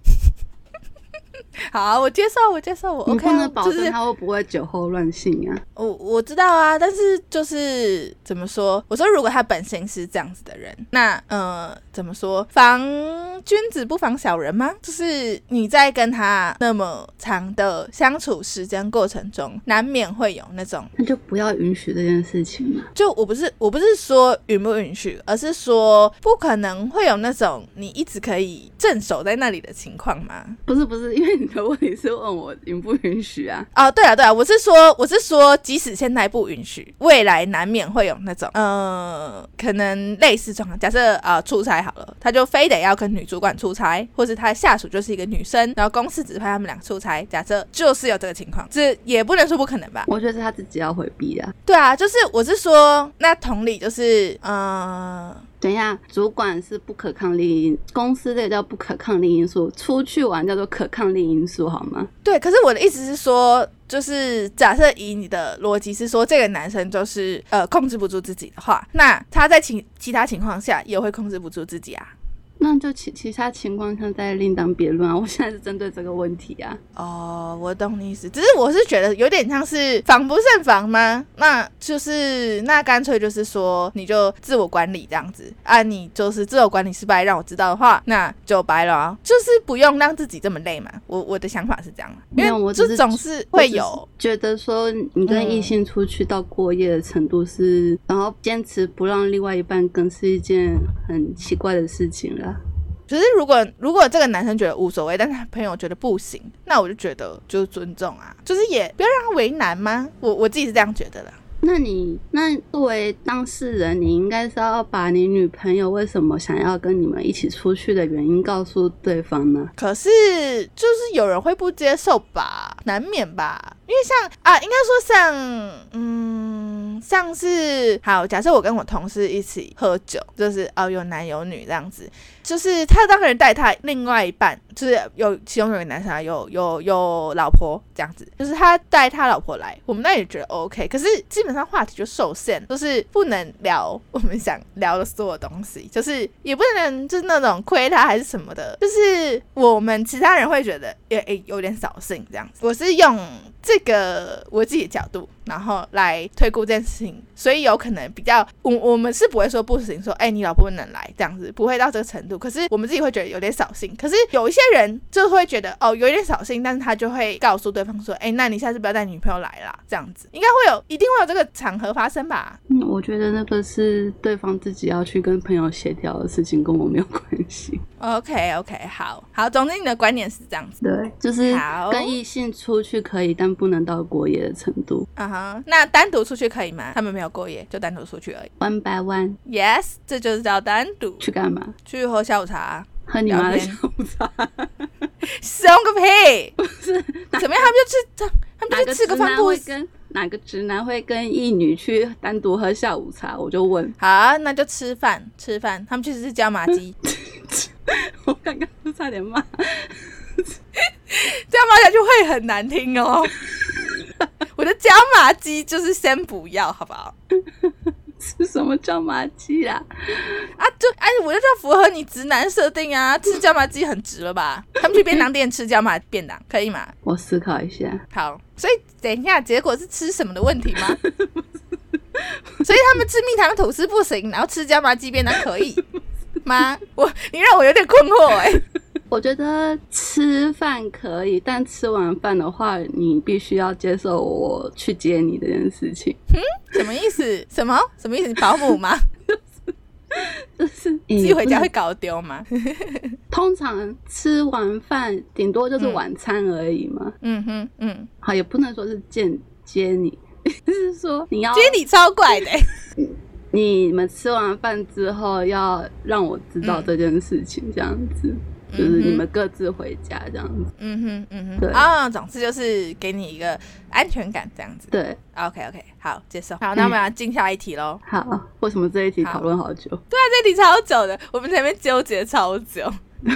好，我接受，我接受，我你不能保就是证他会不会酒后乱性啊。我我知道啊，但是就是怎么说？我说如果他本身是这样子的人，那呃怎么说？防君子不防小人吗？就是你在跟他那么长的相处时间过程中，难免会有那种，那就不要允许这件事情嘛。就我不是我不是说允不允许，而是说不可能会有那种你一直可以镇守在那里的情况吗？不是不是，因为 你的问题是问我允不允许啊。哦，对啊，对啊，我是说，我是说，即使现在不允许，未来难免会有那种，呃，可能类似状况。假设呃出差好了，他就非得要跟女主管出差，或是他的下属就是一个女生，然后公司指派他们俩出差，假设就是有这个情况，这也不能说不可能吧？我觉得是他自己要回避的啊。对啊，就是我是说，那同理就是，呃，等一下，主管是不可抗力因，公司这叫不可抗力因素，出去玩叫做可抗力因素，好吗？对，可是我的意思是说，就是假设以你的逻辑是说，这个男生就是呃控制不住自己的话，那他在其其他情况下也会控制不住自己啊。那就其其他情况下再另当别论啊。我现在是针对这个问题啊。哦，我懂你意思，只是我是觉得有点像是防不胜防吗？那就是那干脆就是说，你就自我管理这样子啊，你就是自我管理失败让我知道的话，那就白了啊，就是不用让自己这么累嘛。我我的想法是这样，因为我就是总是会有是觉得说你跟异性出去到过夜的程度是，然后坚持不让另外一半跟是一件很奇怪的事情了。可是如果如果这个男生觉得无所谓，但是他朋友觉得不行，那我就觉得就是尊重啊，就是也不要让他为难吗？我我自己是这样觉得的。那你那作为当事人，你应该是要把你女朋友为什么想要跟你们一起出去的原因告诉对方呢？可是就是有人会不接受吧，难免吧。因为像啊，应该说像嗯，像是好，假设我跟我同事一起喝酒，就是哦有男有女这样子，就是他当然带他另外一半，就是有其中有个男生啊，有有有老婆这样子，就是他带他老婆来，我们那也觉得 OK，可是基本上话题就受限，就是不能聊我们想聊的所有东西，就是也不能就是那种亏他还是什么的，就是我们其他人会觉得也诶有点扫兴这样子。我是用这个我自己的角度，然后来推估这件事情，所以有可能比较我我们是不会说不行，说哎、你老婆不能来这样子，不会到这个程度。可是我们自己会觉得有点扫兴。可是有一些人就会觉得哦有一点扫兴，但是他就会告诉对方说，哎、那你下次不要带女朋友来啦，这样子应该会有一定会有这个场合发生吧？嗯，我觉得那个是对方自己要去跟朋友协调的事情，跟我没有关系。OK OK，好好，总之你的观点是这样子。对，就是跟异性出去可以，但不能到过夜的程度。啊哈，那单独出去可以吗？他们没有过夜，就单独出去而已。One by one Yes，这就是叫单独去干嘛？去喝下午茶。喝你妈的下午茶？凶个屁！是怎么样？他们就吃，他们就去吃个饭不会跟哪个直男会跟异女去单独喝下午茶？我就问，好啊，那就吃饭，吃饭。他们去吃椒麻鸡，我刚刚就差点骂。这样骂下去会很难听哦。我的椒麻鸡就是先不要，好不好？是什么椒麻鸡啦？啊，就哎，我就叫符合你直男设定啊，吃椒麻鸡很直了吧？他们去便当店吃椒麻便当 可以吗？我思考一下。好，所以等一下结果是吃什么的问题吗？所以他们吃蜜糖吐司不行，然后吃椒麻鸡便当可以吗？我你让我有点困惑哎、我觉得吃饭可以，但吃完饭的话，你必须要接受我去接你这件事情。嗯 什么意思？什么什么意思？你保姆吗？就是自己回家会会。搞丢吗？通常吃完饭顶多就是晚餐而已嘛，嗯哼嗯，好，也不能说是见接你，就是说你要接你超怪的、欸。你们吃完饭之后要让我知道嗯这件事情，这样子，就是你们各自回家这样子。嗯哼嗯哼，对啊，总之就是给你一个安全感这样子。对，OK OK，好，接受。好，那我们 要进下一题喽。好，为什么这一题讨论好久？对啊，这题超久的，我们前面纠结超久。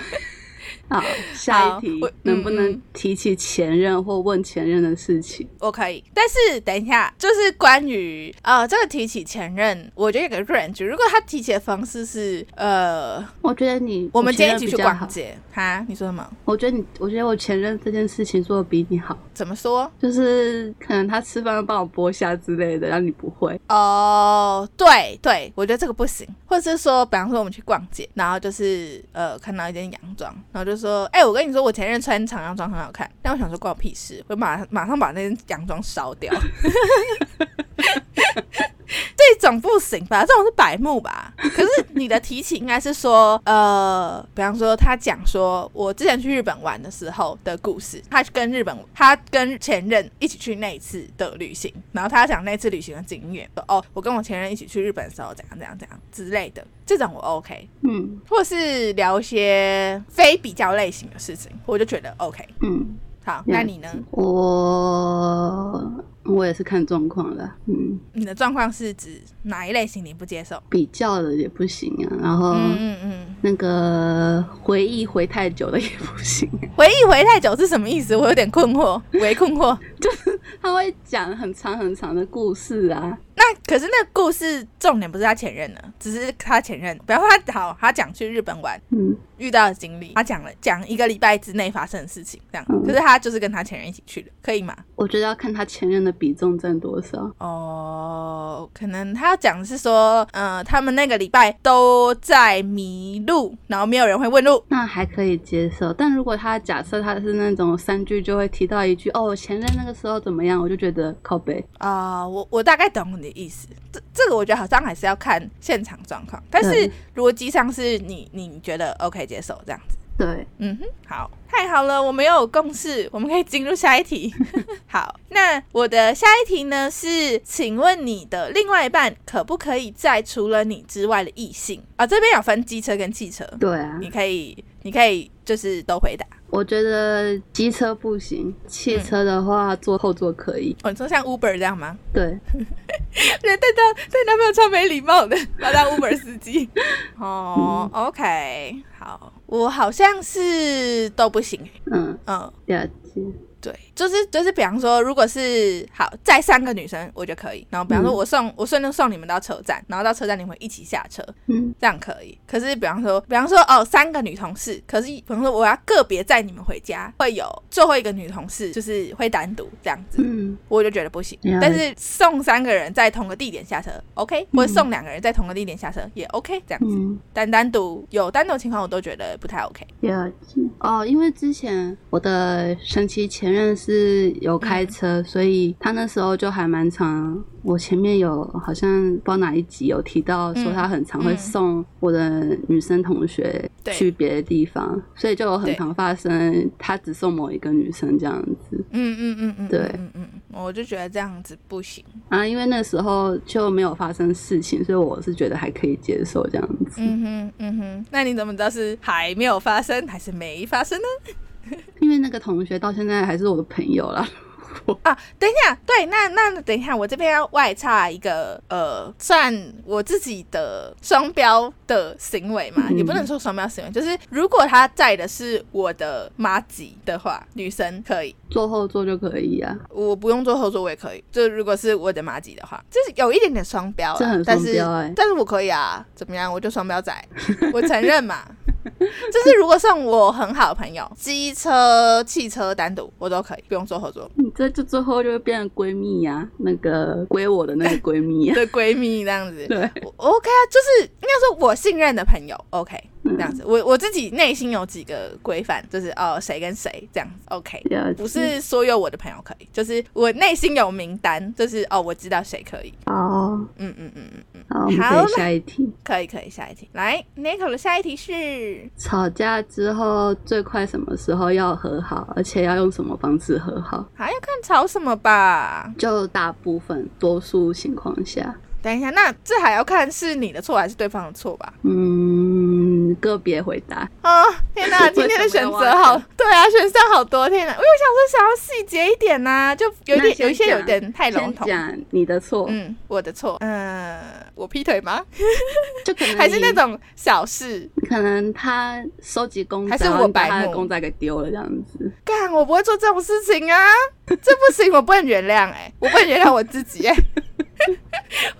好，下一题我能不能提起前任或问前任的事情？我可以，但是等一下，就是关于呃这个提起前任，我觉得有个 range。如果他提起的方式是呃，我觉得你，我们今天一起去。逛街，哈，你说什么？我觉得你，我觉得我前任这件事情做的比你好，怎么说？就是可能他吃饭帮我剥虾之类的，然后你不会。哦，对对，我觉得这个不行，或者是说，比方说我们去逛街，然后就是呃看到一件洋装，然后就说，哎、我跟你说，我前任穿长洋装很好看，但我想说关我屁事，我马马上把那件洋装烧掉。这种不行吧？这种是白目吧？可是你的提起应该是说，呃，比方说他讲说，我之前去日本玩的时候的故事，他跟日本，他跟前任一起去那一次的旅行，然后他讲那次旅行的经验，哦，我跟我前任一起去日本的时候怎样怎样怎样之类的，这种我 OK，嗯或是聊一些非比较类型的事情，我就觉得 OK。嗯，好，那你呢？我我也是看状况的，嗯，你的状况是指哪一类型你不接受？比较的也不行啊，然后嗯嗯嗯，那个回忆回太久的也不行，回忆回太久是什么意思？我有点困惑，为困惑。就是他会讲很长很长的故事啊，那可是那故事重点不是他前任呢，只是他前任。比方说他好，他讲去日本玩嗯遇到的经历，他讲了讲一个礼拜之内发生的事情，这样。嗯可是他就是跟他前任一起去的，可以吗？我觉得要看他前任的比重占多少。哦，可能他要讲的是说，呃，他们那个礼拜都在迷路，然后没有人会问路。那还可以接受，但如果他假设他是那种三句就会提到一句哦，我前任那个时候怎么样，我就觉得靠背。啊、我我大概懂你的意思。这这个我觉得好像还是要看现场状况，但是逻辑上是你你觉得 OK 接受这样子。对，嗯哼，好，太好了，我们又有共识，我们可以进入下一题。好，那我的下一题呢是，请问你的另外一半可不可以载除了你之外的异性啊？这边有分机车跟汽车，对啊，你可以，你可以就是都回答。我觉得机车不行，汽车的话坐后座可以。哦，你说像 Uber 这样吗？对，对 对对，对男朋友超没礼貌的，要当 Uber 司机。哦、o k 好，我好像是都不行。嗯，嗯，了解。对，就是就是，比方说，如果是好载三个女生，我觉得可以。然后，比方说嗯我送、我顺路送你们到车站，然后到车站你们一起下车，嗯这样可以。可是，比方说，比方说哦，三个女同事，可是比方说我要个别载你们回家，会有最后一个女同事就是会单独这样子。嗯，我就觉得不行但是送三个人在同个地点下车，OK，或者嗯送两个人在同个地点下车也 OK，这样子。嗯，但单独有单独情况，我都觉得不太 OK。了解。哦，因为之前我的神奇前任是有开车，所以他那时候就还蛮常。我前面有好像不知道哪一集有提到说嗯他很常会嗯送我的女生同学去别的地方，所以就有很常发生他只送某一个女生这样子嗯嗯嗯嗯，对嗯嗯嗯，我就觉得这样子不行。啊。因为那时候就没有发生事情，所以我是觉得还可以接受这样子。嗯哼嗯哼，那你怎么知道是还没有发生还是没发生呢？因为那个同学到现在还是我的朋友啦。啊。等一下，对，那那等一下，我这边要外插一个呃，算我自己的双标的行为嘛，也不能说双标行为，就是如果他在的是我的妈吉的话，女生可以坐后座就可以啊，我不用坐后座我也可以。就如果是我的妈吉的话，就是有一点点双标，这很双标哎，但是我可以啊，怎么样？我就双标仔，我承认嘛。就是如果送我很好的朋友，机车、汽车单独我都可以，不用做合作。你这就最后就会变成闺蜜呀，那个归我的那个闺蜜，对闺蜜这样子。对，OK 啊，就是应该说我信任的朋友，OK。这样子，我我自己内心有几个规范，就是哦，谁跟谁这样子，OK，不是所有我的朋友可以，就是我内心有名单，就是哦，我知道谁可以。哦，嗯嗯嗯嗯嗯，好，下一题，可以可以，下一题，来，Nico 的下一题是吵架之后最快什么时候要和好，而且要用什么方式和好？还要看吵什么吧，就大部分多数情况下。等一下，那这还要看是你的错还是对方的错吧？嗯，个别回答。啊，天哪，今天的选择好，对啊，选项好多，天哪！我有想说想要细节一点呐，就有点有一些有点太笼统。讲你的错，嗯，我的错，嗯，我劈腿吗？就可能 还是那种小事，可能他收集公仔，还是我把他的公仔给丢了这样子。干，我不会做这种事情啊，这不行，我不能原谅，哎，我不能原谅我自己，哎。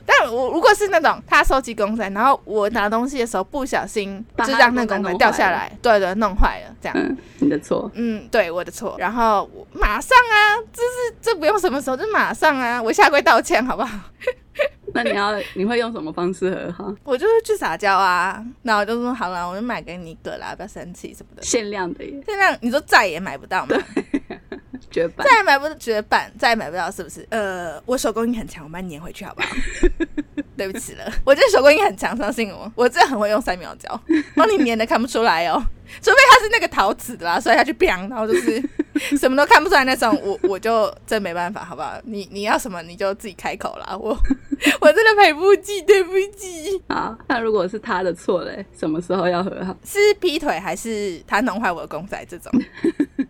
但我如果是那种他收集公仔，然后我拿东西的时候不小心就让那公仔掉下来，对对，弄坏了，这样，你的错，嗯，对，我的错。然后马上啊，这是这不用什么时候，就马上啊，我下跪道歉好不好？那你要你会用什么方式和好？我就是去撒娇啊，那我就说好了，我就买给你一个啦，不要生气什么的，限量的耶，限量，你说再也买不到吗？绝版，再也买不到绝版，再也买不到，是不是？呃，我手工艺很强，我帮你粘回去好不好？对不起了，我这手工艺很强，相信我，我真的很会用三秒胶，帮你粘的看不出来哦。除非它是那个陶瓷的啦，摔下去砰，然后就是 什么都看不出来那种，我我就真没办法，好不好？你你要什么你就自己开口啦，我 我真的赔不起，对不起。好，那如果是他的错嘞，什么时候要和好？是劈腿还是他弄坏我的公仔这种？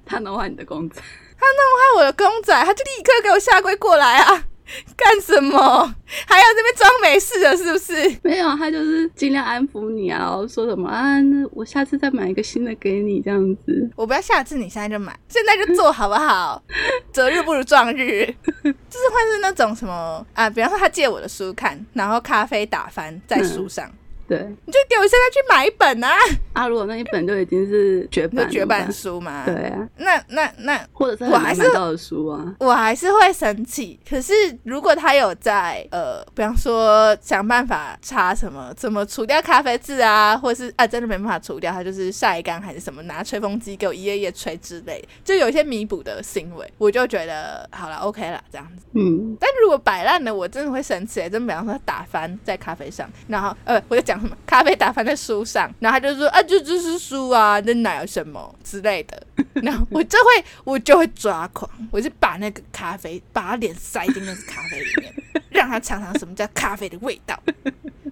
他弄坏你的公仔。他弄坏我的公仔，他就立刻给我下跪过来啊！干什么？还要这边装没事的，是不是？没有，他就是尽量安抚你啊，说什么啊？那我下次再买一个新的给你，这样子。我不要下次，你现在就买，现在就做好不好？择日不如撞日，就是会是那种什么啊？比方说他借我的书看，然后咖啡打翻在书上。对，你就给我现在去买一本啊！啊，如果那一本就已经是绝版绝版书嘛？对啊，那那那，或者是我还是买到的书啊，我还是会生气。可是如果他有在呃，比方说想办法擦什么，怎么除掉咖啡渍啊，或者是啊真的没办法除掉，他就是晒干还是什么，拿吹风机给我一页页吹之类，就有一些弥补的行为，我就觉得好了，OK 了这样子。嗯，但如果摆烂了，我真的会生气。真比方说打翻在咖啡上，然后呃，我就讲。咖啡打翻在书上，然后他就说啊，这就是书啊，那哪有什么之类的。然后我就会，我就会抓狂，我就把那个咖啡，把他脸塞进那个咖啡里面，让他尝尝什么叫咖啡的味道。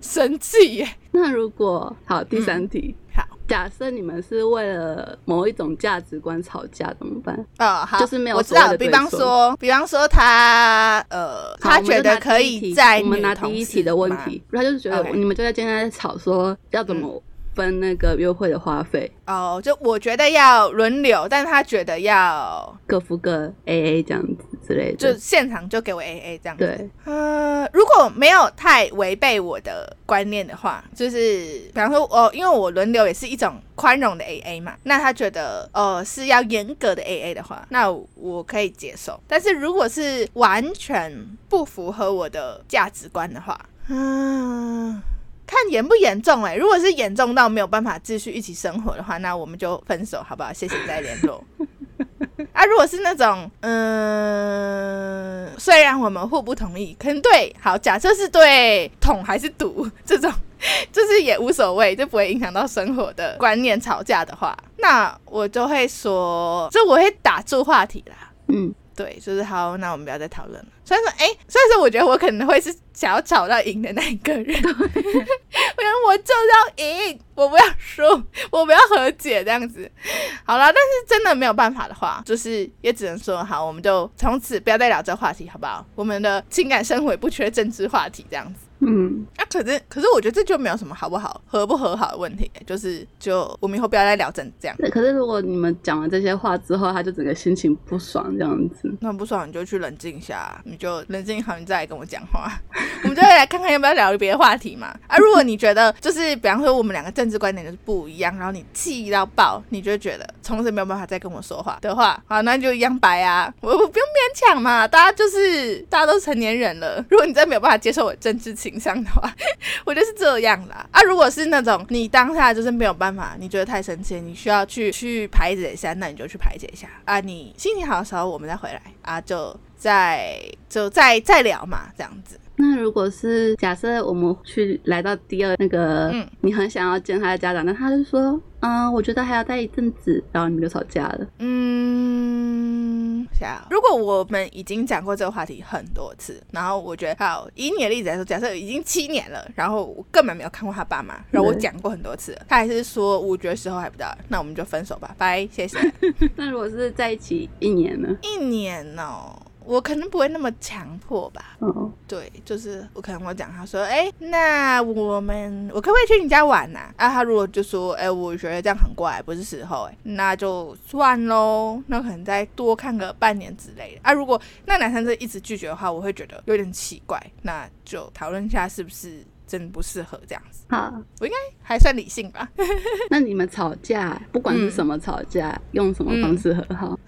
生气耶！那如果好，第三题，好，假设你们是为了某一种价值观吵架，怎么办？哦，好，就是没有。我知道，比方说，比方说他呃，他觉得可以在我们拿第一题的问题，他就是觉得你们就在今天在吵说要怎么。分那个约会的花费。哦，就我觉得要轮流，但他觉得要各付各 A A 这样子之类的，就现场就给我 A A 这样子。对，呃，如果没有太违背我的观念的话，就是比方说，哦，因为我轮流也是一种宽容的 A A 嘛，那他觉得呃是要严格的 A A 的话，那我可以接受。但是如果是完全不符合我的价值观的话，嗯。看严不严重哎，如果是严重到没有办法继续一起生活的话，那我们就分手好不好？谢谢再联络。啊，如果是那种嗯，虽然我们互不同意，可能对，好，假设是对捅还是赌这种，就是也无所谓，就不会影响到生活的观念。吵架的话，那我就会说，就我会打住话题啦。嗯。对，就是好，那我们不要再讨论了。虽然说，哎，虽然说，我觉得我可能会是想要吵到赢的那一个人，我想我就是要赢，我不要输，我不要和解这样子。好了，但是真的没有办法的话，就是也只能说好，我们就从此不要再聊这话题，好不好？我们的情感生活也不缺政治话题这样子。嗯，啊，可是可是我觉得这就没有什么好不好、合不和好的问题，就是就我们以后不要再聊政这样。可是如果你们讲完这些话之后，他就整个心情不爽这样子，那不爽你就去冷静一下，你就冷静好，你再来跟我讲话，我们就来看看要不要聊别的话题嘛。啊，如果你觉得就是比方说我们两个政治观点就是不一样，然后你气到爆，你就觉得从此没有办法再跟我说话的话，好，那就一样白啊，我我不用勉强嘛，大家就是大家都成年人了，如果你真没有办法接受我政治倾向的话。我就是这样啦啊！如果是那种你当下就是没有办法，你觉得太生气，你需要去去排解一下，那你就去排解一下啊！你心情好的时候，我们再回来啊，就再就再再聊嘛，这样子。那如果是假设我们去来到第二那个，你很想要见他的家长，那他就说，嗯，我觉得还要待一阵子，然后你们就吵架了。嗯，下如果我们已经讲过这个话题很多次，然后我觉得，好，以你的例子来说，假设已经七年了，然后我根本没有看过他爸妈，然后我讲过很多次，他还是说我觉得时候还不到，那我们就分手吧，拜，谢谢。那如果是在一起一年呢？一年哦。我可能不会那么强迫吧。嗯，对，就是我可能会讲他说，哎，那我们我可不可以去你家玩呐？啊，他如果就说，哎，我觉得这样很怪，不是时候，哎，那就算喽。那可能再多看个半年之类的。啊，如果那男生是一直拒绝的话，我会觉得有点奇怪。那就讨论一下是不是真不适合这样子。好，我应该还算理性吧。那你们吵架，不管是什么吵架，用什么方式和好？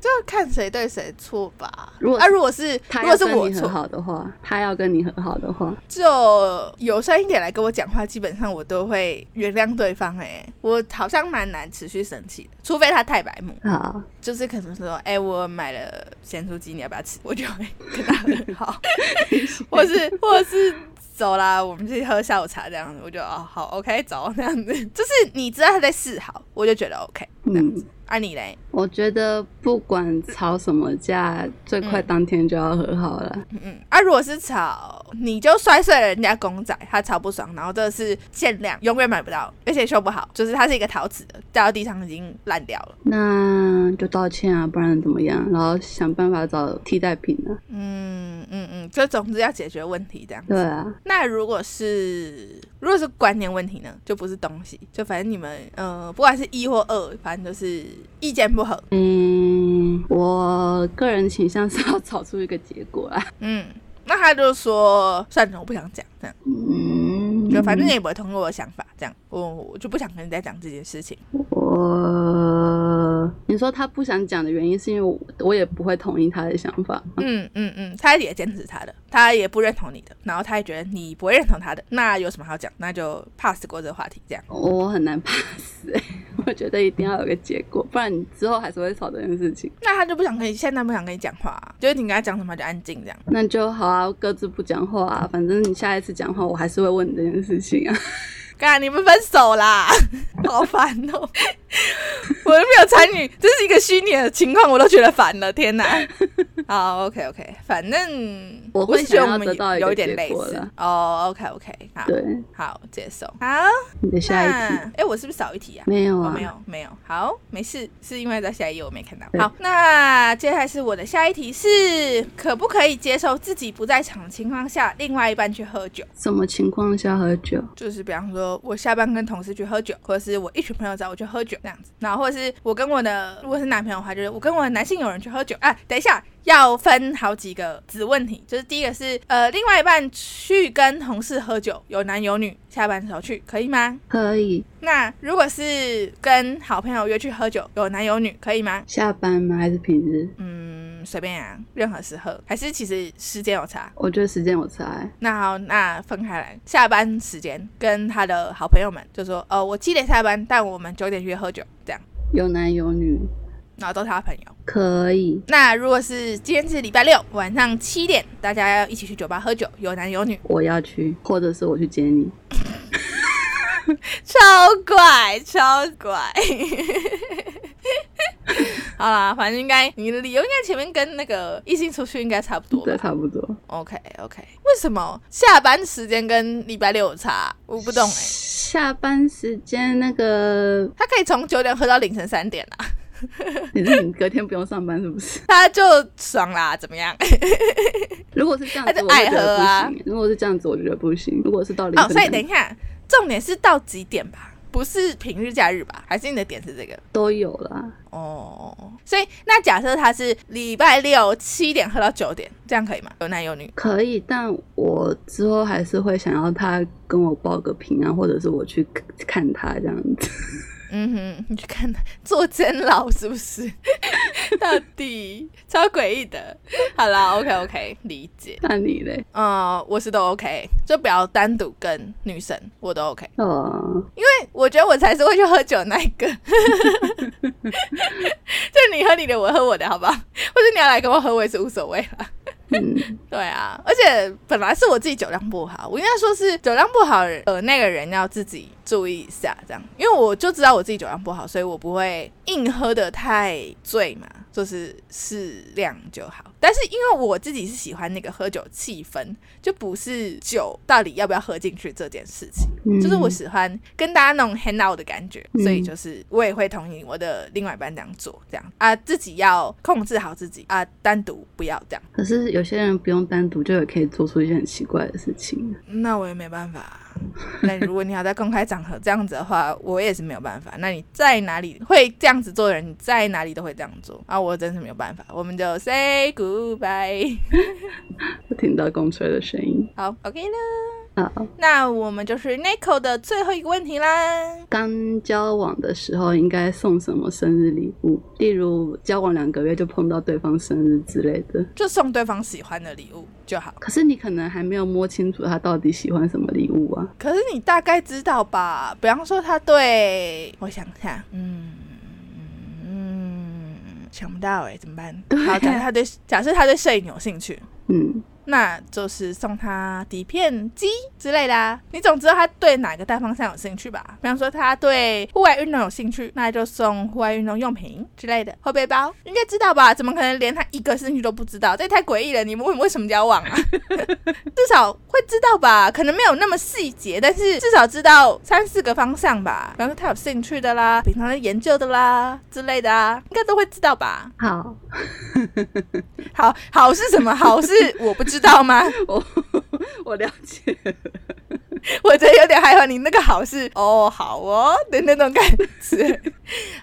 就看谁对谁错吧。如果啊，如果是如果是我和好的话，他要跟你和好的话，就友善一点来跟我讲话，基本上我都会原谅对方。哎，我好像蛮难持续生气的，除非他太白目。好，就是可能说，哎，我买了咸酥鸡，你要不要吃？我就会跟他很好，或是或是走啦，我们去喝下午茶这样子，我就哦好，OK，走那样子，就是你知道他在示好，我就觉得 OK 这样子。啊，你嘞？我觉得不管吵什么架，最快当天就要和好了。嗯嗯。啊，如果是吵，你就摔碎了人家公仔，他超不爽。然后这是限量，永远买不到，而且修不好，就是它是一个陶瓷的，掉到地上已经烂掉了。那就道歉啊，不然怎么样？然后想办法找替代品啊。嗯嗯嗯，就总之要解决问题这样。对啊。那如果是如果是观念问题呢？就不是东西，就反正你们呃，不管是一或二，反正就是。意见不合，嗯，我个人倾向是要找出一个结果啦，嗯，那他就说算了，我不想讲这样，嗯，就反正你也不会通过我的想法，这样，我我就不想跟你再讲这件事情，我，你说他不想讲的原因是因为我我也不会同意他的想法，嗯嗯嗯，他也坚持他的，他也不认同你的，然后他也觉得你不会认同他的，那有什么好讲？那就 pass 过这个话题，这样，我很难 pass。我觉得一定要有个结果，不然你之后还是会吵这件事情。那他就不想跟你，现在不想跟你讲话，就是你跟他讲什么就安静这样。那就好啊，各自不讲话啊，反正你下一次讲话，我还是会问你这件事情啊。干，你们分手啦？好烦哦！我都没有参与，这是一个虚拟的情况，我都觉得烦了。天哪！好，OK OK，反正我会想要得到有点类似哦。OK OK，好，对，好接受。好，你的下一题，哎，我是不是少一题啊？没有啊，没有没有。好，没事，是因为在下一页我没看到。好，那接下来是我的下一题是：可不可以接受自己不在场的情况下，另外一半去喝酒？什么情况下喝酒？就是比方说。我下班跟同事去喝酒，或者是我一群朋友找我去喝酒这样子，然后或者是我跟我的如果是男朋友的话，就是我跟我的男性友人去喝酒啊。等一下要分好几个子问题，就是第一个是呃，另外一半去跟同事喝酒，有男有女，下班的时候去可以吗？可以。那如果是跟好朋友约去喝酒，有男有女，可以吗？下班吗？还是平日？嗯。随便啊，任何时候，还是其实时间有差。我觉得时间有差。那好，那分开来，下班时间跟他的好朋友们就说，呃，我七点下班，但我们九点约喝酒，这样。有男有女，然后都是他朋友。可以。那如果是今天是礼拜六晚上七点，大家要一起去酒吧喝酒，有男有女，我要去，或者是我去接你。超怪，超怪。好啦，反正应该你的理由应该前面跟那个异性出去应该差不多对，差不多。OK OK，为什么下班时间跟礼拜六有差？我不懂哎、下班时间那个，他可以从九点喝到凌晨三点啊，你是你隔天不用上班是不是？他就爽啦，怎么样？如果是这样子，我觉得喝啊不行。如果是这样子，我觉得不行。如果是到凌晨哦，所以等一下，重点是到几点吧？不是平日假日吧？还是你的点是这个？都有啦。哦，所以那假设他是礼拜六七点喝到九点，这样可以吗？有男有女？可以，但我之后还是会想要他跟我报个平安，或者是我去看他这样子。嗯哼，你去看做监牢是不是？到底超诡异的。好啦 o k OK，理解。那你嘞？呃，我是都 OK，就不要单独跟女生，我都 OK。哦，因为我觉得我才是会去喝酒的那一个，就你喝你的，我喝我的，好不好？或者你要来跟我喝，我也是无所谓啦。嗯，对啊，而且本来是我自己酒量不好，我应该说是酒量不好的那个人要自己注意一下，这样，因为我就知道我自己酒量不好，所以我不会硬喝的太醉嘛，就是适量就好。但是因为我自己是喜欢那个喝酒气氛，就不是酒到底要不要喝进去这件事情，嗯就是我喜欢跟大家那种 hang out 的感觉，嗯所以就是我也会同意我的另外一半这样做，这样啊，自己要控制好自己啊，单独不要这样。可是有些人不用单独就也可以做出一些很奇怪的事情。那我也没办法。那如果你要在公开场合这样子的话，我也是没有办法。那你在哪里会这样子做的人，你在哪里都会这样做啊！我真是没有办法，我们就 say goodbye。我 听到公吹的声音好，OK 了。好。那我们就是 Nico 的最后一个问题啦。刚交往的时候应该送什么生日礼物？例如交往两个月就碰到对方生日之类的。就送对方喜欢的礼物就好。可是你可能还没有摸清楚他到底喜欢什么礼物啊。可是你大概知道吧？比方说他对我想想，嗯嗯，想不到哎、怎么办？对 好，假设他对假设他对摄影有兴趣，嗯，那就是送他底片机之类的啊。你总知道他对哪个大方向有兴趣吧？比方说他对户外运动有兴趣，那就送户外运动用品之类的，后背包应该知道吧？怎么可能连他一个兴趣都不知道？这也太诡异了！你们为为什么交往啊？至少会知道吧？可能没有那么细节，但是至少知道三四个方向吧。比方说他有兴趣的啦，平常在研究的啦之类的啊，应该都会知道吧？好，好好是什么？好是我不知道吗？我 我了解了。我觉得有点害怕，你那个好是哦好哦的那种感觉。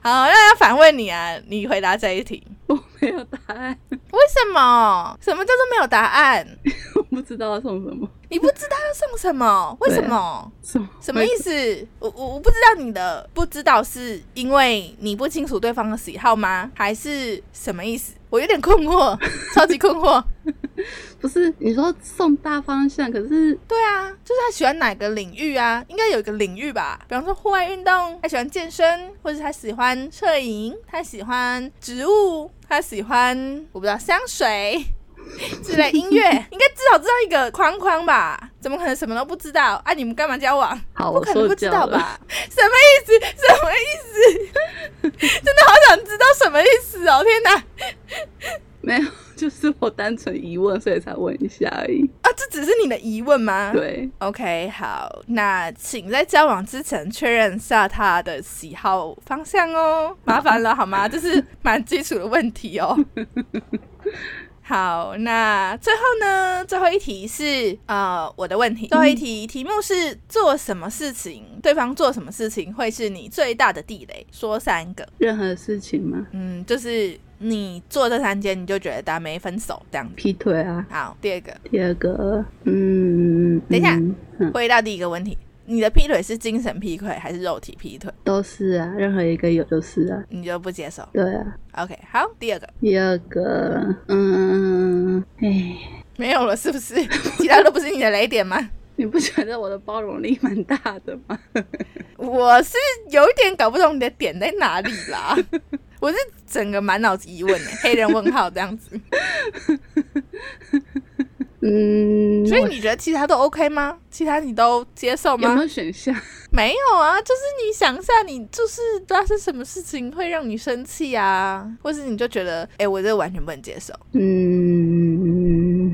好，那要反问你啊，你回答这一题，我没有答案，为什么？什么叫做没有答案？我不知道要送什么。你不知道要送什么？为什对么？什么？什么意思？我我我不知道你的不知道是因为你不清楚对方的喜好吗？还是什么意思？我有点困惑，超级困惑。不是你说送大方向，可是对啊，就是他喜欢哪个领域啊？应该有一个领域吧，比方说户外运动，他喜欢健身，或者他喜欢摄影，他喜欢植物，他喜欢我不知道香水 之类音乐，应该至少知道一个框框吧？怎么可能什么都不知道啊？你们干嘛交往？好，不我可能不知。道吧？什么意思？什么意思？真的好想知道什么意思哦！天哪！没有，就是我单纯疑问，所以才问一下而已。啊，这只是你的疑问吗？。对，OK，好，那请在交往之前确认下他的喜好方向哦，麻烦了好吗？这是蛮基础的问题哦。好，那最后呢？最后一题是呃我的问题。最后一题题目是做什么事情，对方做什么事情会是你最大的地雷？说三个，任何事情吗？嗯，就是你做这三件，你就觉得大家没分手这样子。劈腿啊。好，第二个，第二个，嗯，等一下回到第一个问题，你的劈腿是精神劈腿还是肉体劈腿？都是啊，任何一个有都是啊。你就不接受对啊。？OK，好，第二个第二个，嗯，哎，没有了，是不是？其他都不是你的雷点吗？你不觉得我的包容力蛮大的吗？我是有一点搞不懂你的点在哪里啦。我是整个满脑子疑问欸，黑人问号这样子。嗯，所以你觉得其他都 OK 吗？其他你都接受吗？有没有选项？没有啊，就是你想一下，你就是发生什么事情会让你生气啊，或是你就觉得，哎，我这完全不能接受。嗯，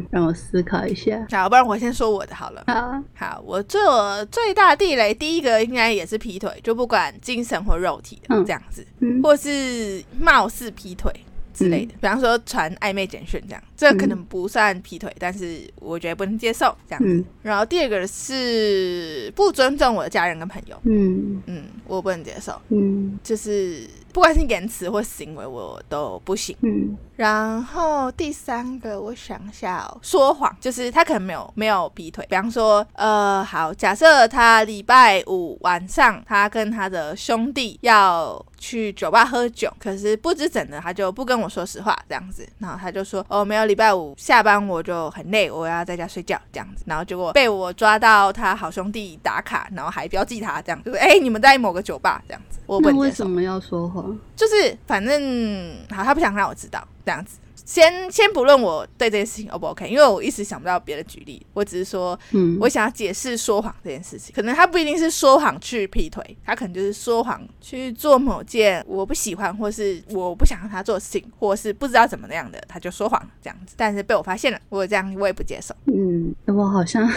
让我思考一下。好，不然我先说我的好了。好，好，我做最大地雷，第一个应该也是劈腿，就不管精神或肉体的这样子，或是貌似劈腿。之类的，比方说传暧昧简讯这样，这可能不算劈腿，但是我觉得不能接受这样子。然后第二个是不尊重我的家人跟朋友，嗯。嗯，我不能接受，嗯，就是不管是言辞或行为，我都不行，嗯。然后第三个，我想一下哦，说谎，就是他可能没有没有劈腿。比方说，呃，好，假设他礼拜五晚上他跟他的兄弟要去酒吧喝酒，可是不知怎的他就不跟我说实话，这样子，然后他就说，哦，没有，礼拜五下班我就很累，我要在家睡觉，这样子，然后结果被我抓到他好兄弟打卡，然后还标记他，这样，就是哎，你们在某个酒吧这样子，我那为什么要说谎？就是反正好，他不想让我知道。这样子，先先不论我对这件事情 O 不 OK，因为我一时想不到别的举例，我只是说，嗯，我想要解释说谎这件事情，可能他不一定是说谎去劈腿，他可能就是说谎去做某件我不喜欢或是我不想让他做的事情，或是不知道怎么那样的，他就说谎这样子，但是被我发现了，我这样我也不接受。嗯，我好像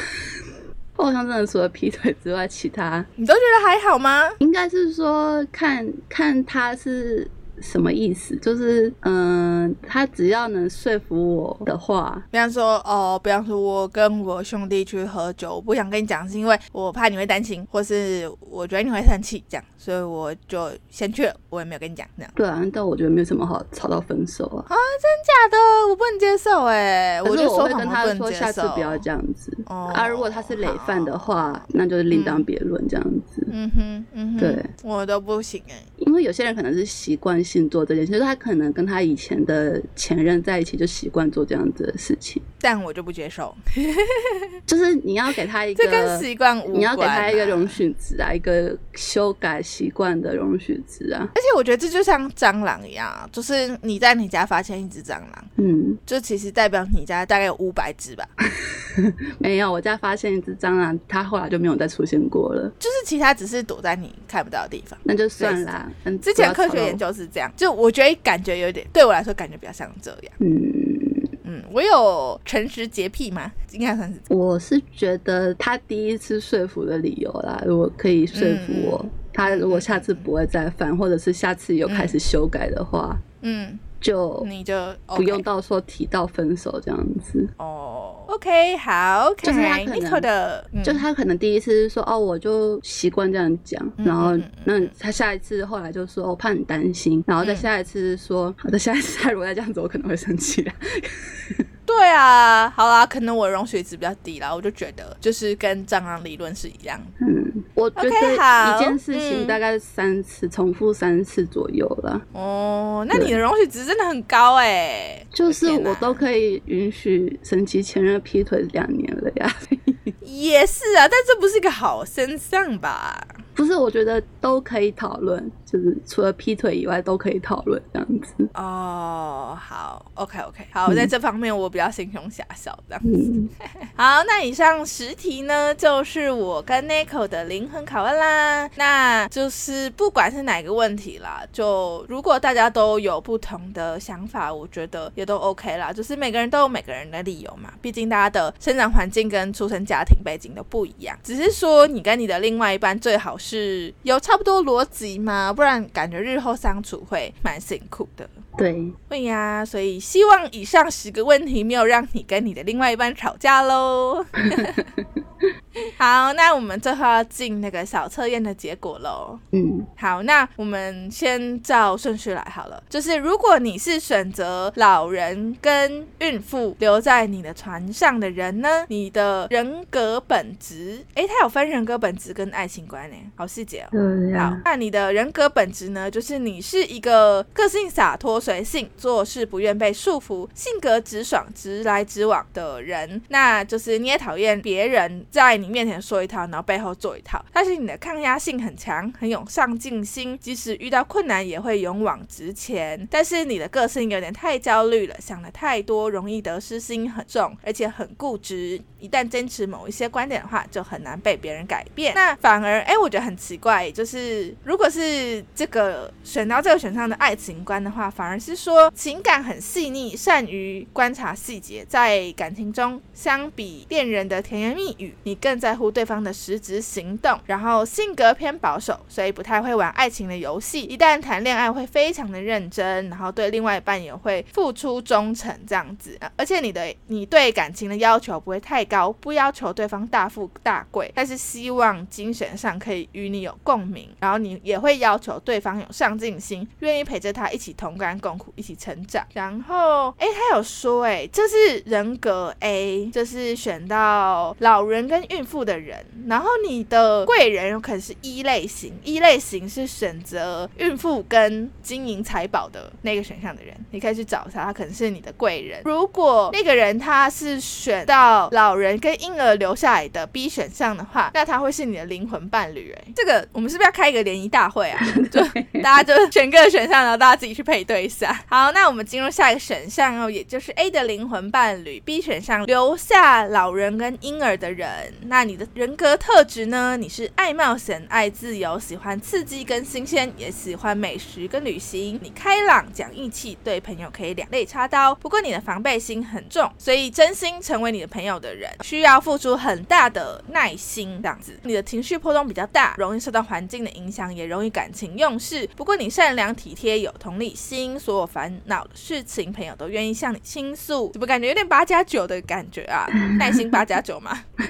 我好像真的除了劈腿之外，其他你都觉得还好吗？应该是说看看他是。什么意思？就是，嗯，他只要能说服我的话，比方说，哦，比方说，我跟我兄弟去喝酒，我不想跟你讲，是因为我怕你会担心，或是我觉得你会生气，这样，所以我就先去了，我也没有跟你讲，这样。对啊，但我觉得没有什么好吵到分手啊。啊，真假的？我不能接受哎，我就说跟他说下次不要这样子。哦。啊，如果他是累犯的话，那就是另当别论，这样子。嗯哼，嗯哼。对，我都不行哎，因为有些人可能是习惯。性做这件事，就是他可能跟他以前的前任在一起，就习惯做这样子的事情。但我就不接受，就是你要给他一个，这跟习惯无关。你要给他一个容许值啊，一个修改习惯的容许值啊。而且我觉得这就像蟑螂一样，就是你在你家发现一只蟑螂，嗯，就其实代表你家大概有五百只吧。没有，我家发现一只蟑螂，它后来就没有再出现过了。就是其他只是躲在你看不到的地方，那就算啦。之前科学研究是。这样，就我觉得感觉有点，对我来说感觉比较像这样。嗯嗯，我有诚实洁癖吗？应该算是。我是觉得他第一次说服的理由啦，如果可以说服我，他如果下次不会再犯，或者是下次有开始修改的话，嗯。就你就不用到时候提到分手这样子哦。OK，好，就是他可能的，就是他可能第一次说哦，我就习惯这样讲，然后那他下一次后来就说我怕你担心，然后再下一次说好的，下一次他 如果再这样子，我可能会生气。的。对啊，好啦，可能我容许值比较低啦，我就觉得就是跟蟑螂理论是一样。嗯，我觉得一件事情大概三次重复三次左右了。哦，那你的容许值真的很高哎，就是我都可以允许神奇前任劈腿两年了呀。也是啊，但这不是一个好现象吧？不是，我觉得都可以讨论，就是除了劈腿以外都可以讨论这样子。哦，好，OK OK，好，在这方面我比较心胸狭小这样子。好，那以上十题呢，就是我跟 Nico 的灵魂拷问啦。那就是不管是哪个问题啦，就如果大家都有不同的想法，我觉得也都 OK 啦。就是每个人都有每个人的理由嘛，毕竟大家的生长环境跟出生家庭背景都不一样。只是说你跟你的另外一半最好。是有差不多逻辑嘛？不然感觉日后相处会蛮辛苦的。对，会呀。所以希望以上十个问题没有让你跟你的另外一半吵架喽。好，那我们最后要进那个小测验的结果喽。嗯，好，那我们先照顺序来好了。就是如果你是选择老人跟孕妇留在你的船上的人呢，你的人格本质，哎，它有分人格本质跟爱情观呢，好细节哦。嗯好，那你的人格本质呢，就是你是一个个性洒脱、随性、做事不愿被束缚、性格直爽、直来直往的人。那就是你也讨厌别人在。你面前说一套，然后背后做一套。但是你的抗压性很强，很有上进心，即使遇到困难也会勇往直前。但是你的个性有点太焦虑了，想的太多，容易得失心很重，而且很固执。一旦坚持某一些观点的话，就很难被别人改变。那反而，哎，我觉得很奇怪，就是如果是这个选到这个选项的爱情观的话，反而是说情感很细腻，善于观察细节，在感情中相比恋人的甜言蜜语，你更在乎对方的实质行动。然后性格偏保守，所以不太会玩爱情的游戏。一旦谈恋爱会非常的认真，然后对另外一半也会付出忠诚这样子。而且你的你对感情的要求不会太高。不要求对方大富大贵，但是希望精神上可以与你有共鸣。然后你也会要求对方有上进心，愿意陪着他一起同甘共苦，一起成长。然后，哎，他有说，哎，这是人格 A，就是选到老人跟孕妇的人。然后你的贵人有可能是一类型，一类型是选择孕妇跟金银财宝的那个选项的人，你可以去找他，他可能是你的贵人。如果那个人他是选到老人。跟婴儿留下来的 B 选项的话，那他会是你的灵魂伴侣。哎，这个我们是不是要开一个联谊大会啊？就大家就选个选项，然后大家自己去配对一下。好，那我们进入下一个选项哦，也就是 A 的灵魂伴侣。B 选项留下老人跟婴儿的人。那你的人格特质呢？你是爱冒险、爱自由、喜欢刺激跟新鲜，也喜欢美食跟旅行。你开朗、讲义气，对朋友可以两肋插刀。不过你的防备心很重，所以真心成为你的朋友的人。需要付出很大的耐心，这样子，你的情绪波动比较大，容易受到环境的影响，也容易感情用事。不过你善良体贴，有同理心，所有烦恼的事情，朋友都愿意向你倾诉。怎么感觉有点八加九的感觉啊？耐心八加九吗？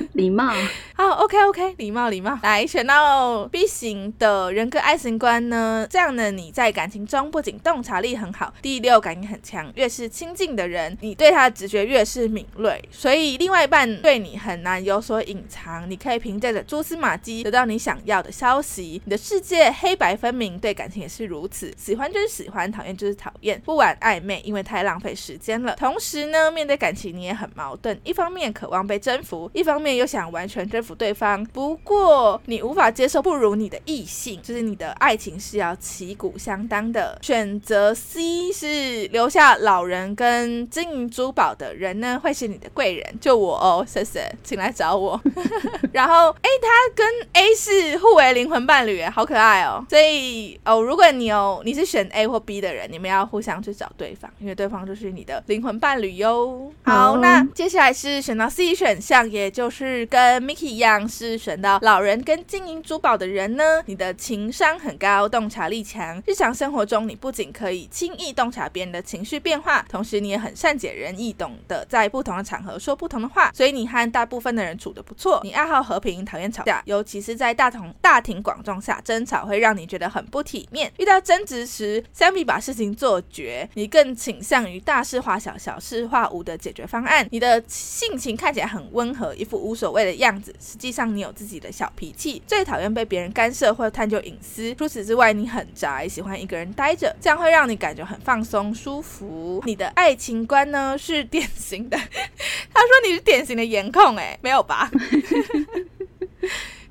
礼貌。好，OK OK，礼貌礼貌。来选到 B 型的人格爱情观呢？这样呢，你在感情中不仅洞察力很好，第六感也很强。越是亲近的人，你对他的直觉越是敏锐，所以。另外一半对你很难有所隐藏，你可以凭借着蛛丝马迹得到你想要的消息。你的世界黑白分明，对感情也是如此，喜欢就是喜欢，讨厌就是讨厌，不玩暧昧，因为太浪费时间了。同时呢，面对感情你也很矛盾，一方面渴望被征服，一方 面又想完全征服对方。不过你无法接受不如你的异性，就是你的爱情是要旗鼓相当的。选择 C 是留下老人跟金银珠宝的人呢，会是你的贵人。就我哦，谢谢，请来找我。然后，哎，他跟 A 是互为灵魂伴侣，好可爱哦。所以，哦，如果你有你是选 A 或 B 的人，你们要互相去找对方，因为对方就是你的灵魂伴侣哟。好，那接下来是选到 C 选项，也就是跟 Mickey 一样是选到老人跟金银珠宝的人呢。你的情商很高，洞察力强，日常生活中你不仅可以轻易洞察别人的情绪变化，同时你也很善解人意，懂得在不同的场合说不。同的话，所以你和大部分的人处的不错。你爱好和平，讨厌吵架，尤其是在大同大庭广众下争吵，会让你觉得很不体面。遇到争执时，相比把事情做绝，你更倾向于大事化小，小事化无的解决方案。你的性情看起来很温和，一副无所谓的样子，实际上你有自己的小脾气，最讨厌被别人干涉或探究隐私。除此之外，你很宅，喜欢一个人待着，这样会让你感觉很放松舒服。你的爱情观呢，是典型的。他说。你是典型的颜控哎，没有吧？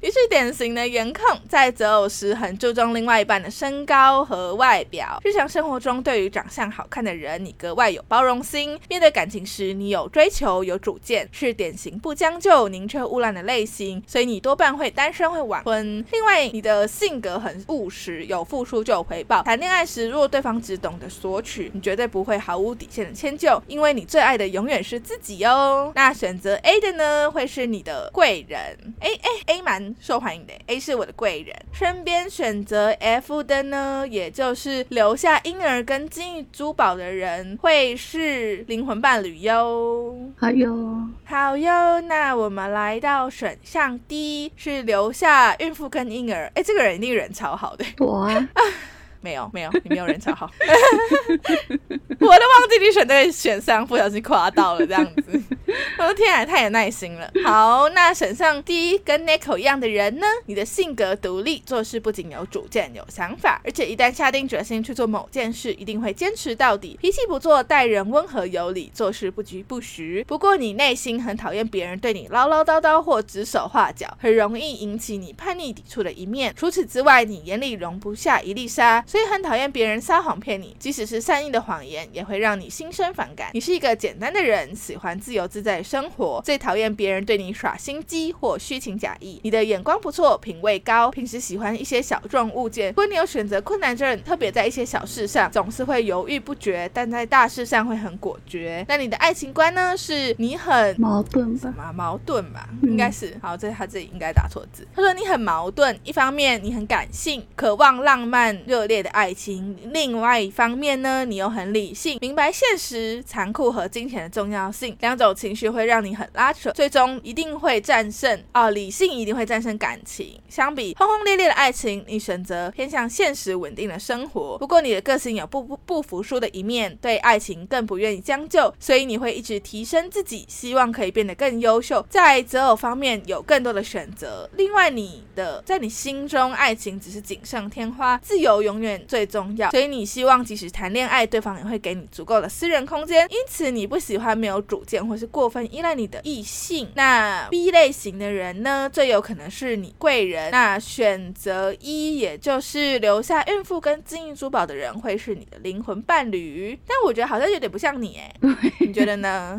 于是典型的颜控，在择偶时很注重另外一半的身高和外表。日常生活中，对于长相好看的人，你格外有包容心。面对感情时，你有追求、有主见，是典型不将就、宁缺毋滥的类型。所以你多半会单身、会晚婚。另外，你的性格很务实，有付出就有回报。谈恋爱时，如果对方只懂得索取，你绝对不会毫无底线的迁就，因为你最爱的永远是自己哦。那选择 A 的呢，会是你的贵人。A A A 蛮。受欢迎的 A 是我的贵人，身边选择 F 的呢，也就是留下婴儿跟金玉珠宝的人，会是灵魂伴侣哟。好哟，好哟。那我们来到选项 D，是留下孕妇跟婴儿。哎，这个人一定人超好的。我啊，没有没有，你没有人超好。我都忘记你选这个选项，不小心夸到了这样子。我的天啊，太有耐心了。好，那选项第一跟 Nico 一样的人呢？你的性格独立，做事不仅有主见、有想法，而且一旦下定决心去做某件事，一定会坚持到底。脾气不错，待人温和有礼，做事不拘不徐。不过你内心很讨厌别人对你唠唠叨叨或指手画脚，很容易引起你叛逆抵触的一面。除此之外，你眼里容不下一粒沙，所以很讨厌别人撒谎骗你，即使是善意的谎言，也会让你心生反感。你是一个简单的人，喜欢自由自在生活，最讨厌别人对你耍心机或虚情假意。你的眼光不错，品味高，平时喜欢一些小众物件。如果你有选择困难症，特别在一些小事上总是会犹豫不决，但在大事上会很果决。那你的爱情观呢？是你很矛盾吧？矛盾吧，应该是。好，这他自己应该打错字。他说你很矛盾，一方面你很感性，渴望浪漫热烈的爱情；另外一方面呢，你又很理性，明白现实、残酷和金钱的重要性。两种情绪会让你很拉扯，最终一定会战胜哦。理性一定会战胜感情。相比轰轰烈烈的爱情，你选择偏向现实稳定的生活。不过你的个性有不不不服输的一面，对爱情更不愿意将就，所以你会一直提升自己，希望可以变得更优秀，在择偶方面有更多的选择。另外，你的在你心中，爱情只是锦上添花，自由永远最重要。所以你希望即使谈恋爱，对方也会给你足够的私人空间。因此，你不喜欢没有主见或是过分依赖你的异性。那 B 类型的人呢，最有可能是你贵人。那选择一，也就是留下孕妇跟金银珠宝的人，会是你的灵魂伴侣。但我觉得好像有点不像你哎，你觉得呢？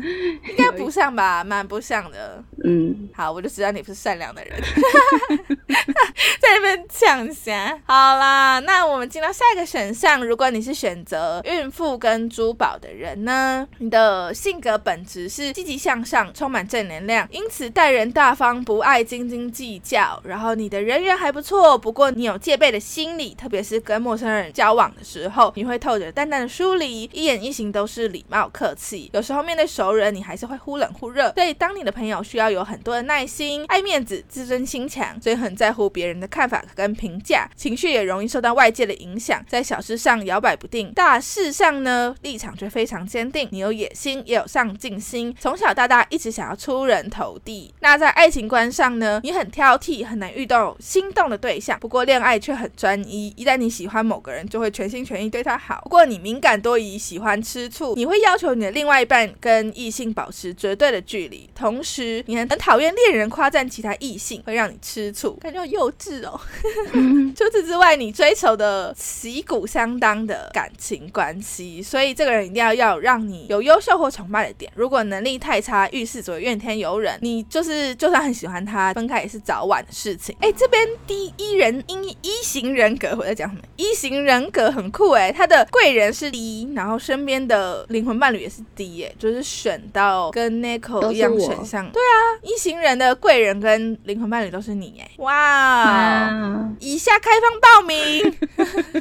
应该不像吧，蛮不像的。嗯，好，我就知道你不是善良的人，在那边抢先。好啦，那我们进那下一个选项。如果你是选择孕妇跟珠宝的人呢，你的性格本质是积极向上，充满正能量，因此待人大方，不爱斤斤计较。然后你的人缘还不错，不过你有戒备的心理，特别是跟陌生人交往的时候，你会透着淡淡的疏离，一言一行都是礼貌客气。有时候面对熟人，你还是会忽冷忽热。所以当你的朋友需要有很多的耐心，爱面子，自尊心强，所以很在乎别人的看法跟评价，情绪也容易受到外界的影响，在小事上摇摆不定，大事上呢立场却非常坚定。你有野心，也有上进心，从小到大一直想要出人头地。那在爱情观上呢，你很挑剔，很难遇到心动的对象，不过恋爱却很专一。一旦你喜欢某个人，就会全心全意对他好。不过你敏感多疑，喜欢吃醋，你会要求你的另外一半跟异性保持绝对的距离，同时你很很讨厌恋人夸赞其他异性，会让你吃醋，感觉好幼稚哦。除此之外，你追求的旗鼓相当的感情关系，所以这个人一定要要让你有优秀或崇拜的点。如果能力太差，遇事只会怨天尤人，你就是就算很喜欢他，分开也是早晚的事情。哎，这边第一人一一型人格我在讲什么？一型人格很酷哎，他的贵人是 D，然后身边的灵魂伴侣也是 D 哎，就是选到跟 Nico 一样选项。对啊，一型人的贵人跟灵魂伴侣都是你哎，哇！以下开放报名，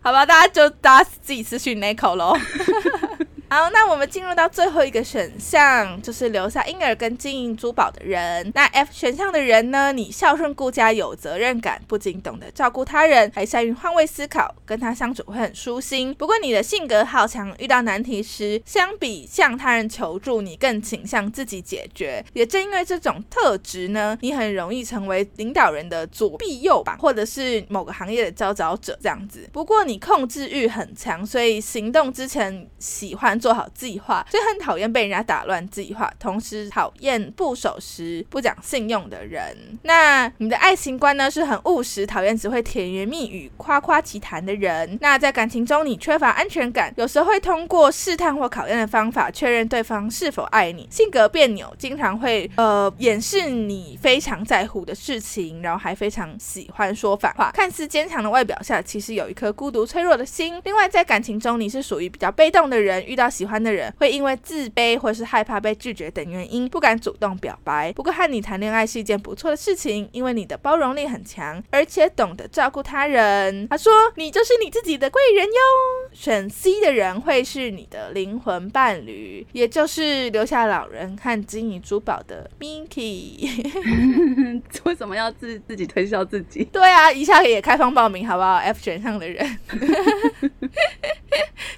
好吧，大家就大家自己私讯 Nico 喽。好，那我们进入到最后一个选项，就是留下婴儿跟金银珠宝的人。那 F 选项的人呢？你孝顺顾家，有责任感，不仅懂得照顾他人，还善于换位思考，跟他相处会很舒心。不过你的性格好强，遇到难题时，相比向他人求助，你更倾向自己解决。也正因为这种特质呢，你很容易成为领导人的左臂右膀，或者是某个行业的佼佼者这样子。不过你控制欲很强，所以行动之前喜欢。做好计划，所以很讨厌被人家打乱计划，同时讨厌不守时、不讲信用的人。那你的爱情观呢？是很务实，讨厌只会甜言蜜语、夸夸其谈的人。那在感情中，你缺乏安全感，有时会通过试探或考验的方法确认对方是否爱你。性格别扭，经常会呃掩饰你非常在乎的事情，然后还非常喜欢说反话。看似坚强的外表下，其实有一颗孤独脆弱的心。另外，在感情中，你是属于比较被动的人，遇到。喜欢的人会因为自卑或是害怕被拒绝等原因不敢主动表白。不过和你谈恋爱是一件不错的事情，因为你的包容力很强，而且懂得照顾他人。他说你就是你自己的贵人哟。选 C 的人会是你的灵魂伴侣，也就是留下老人和金银珠宝的 Minky。为什么要自自己推销自己？对啊，一下也开放报名好不好？F 选项的人。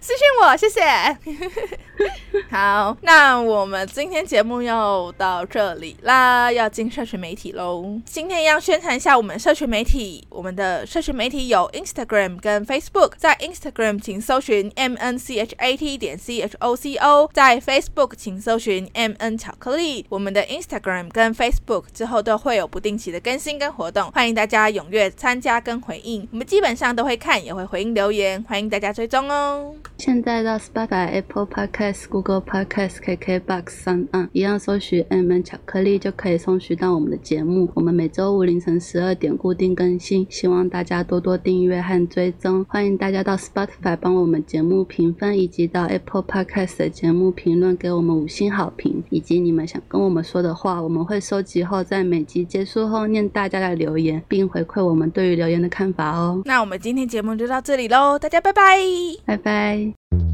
私信我，谢谢。好，那我们今天节目又到这里啦，要进社群媒体喽。今天要宣传一下我们社群媒体，我们的社群媒体有 Instagram 跟 Facebook，在 Instagram 请搜寻 M N C H A T 点 C H O C O，在 Facebook 请搜寻 M N 巧克力。我们的 Instagram 跟 Facebook 之后都会有不定期的更新跟活动，欢迎大家踊跃参加跟回应，我们基本上都会看，也会回应留言，欢迎大家追踪哦。现在到 Spotify、Apple Podcast、Google Podcast、KKBox 上，嗯，一样搜寻 M N 巧克力就可以搜寻到我们的节目。我们每周五凌晨十二点固定更新，希望大家多多订阅和追踪。欢迎大家到 Spotify 帮我们节目评分，以及到 Apple Podcast 的节目评论给我们五星好评，以及你们想跟我们说的话，我们会收集后在每集结束后念大家的留言，并回馈我们对于留言的看法哦。那我们今天节目就到这里喽，大家拜拜，拜拜。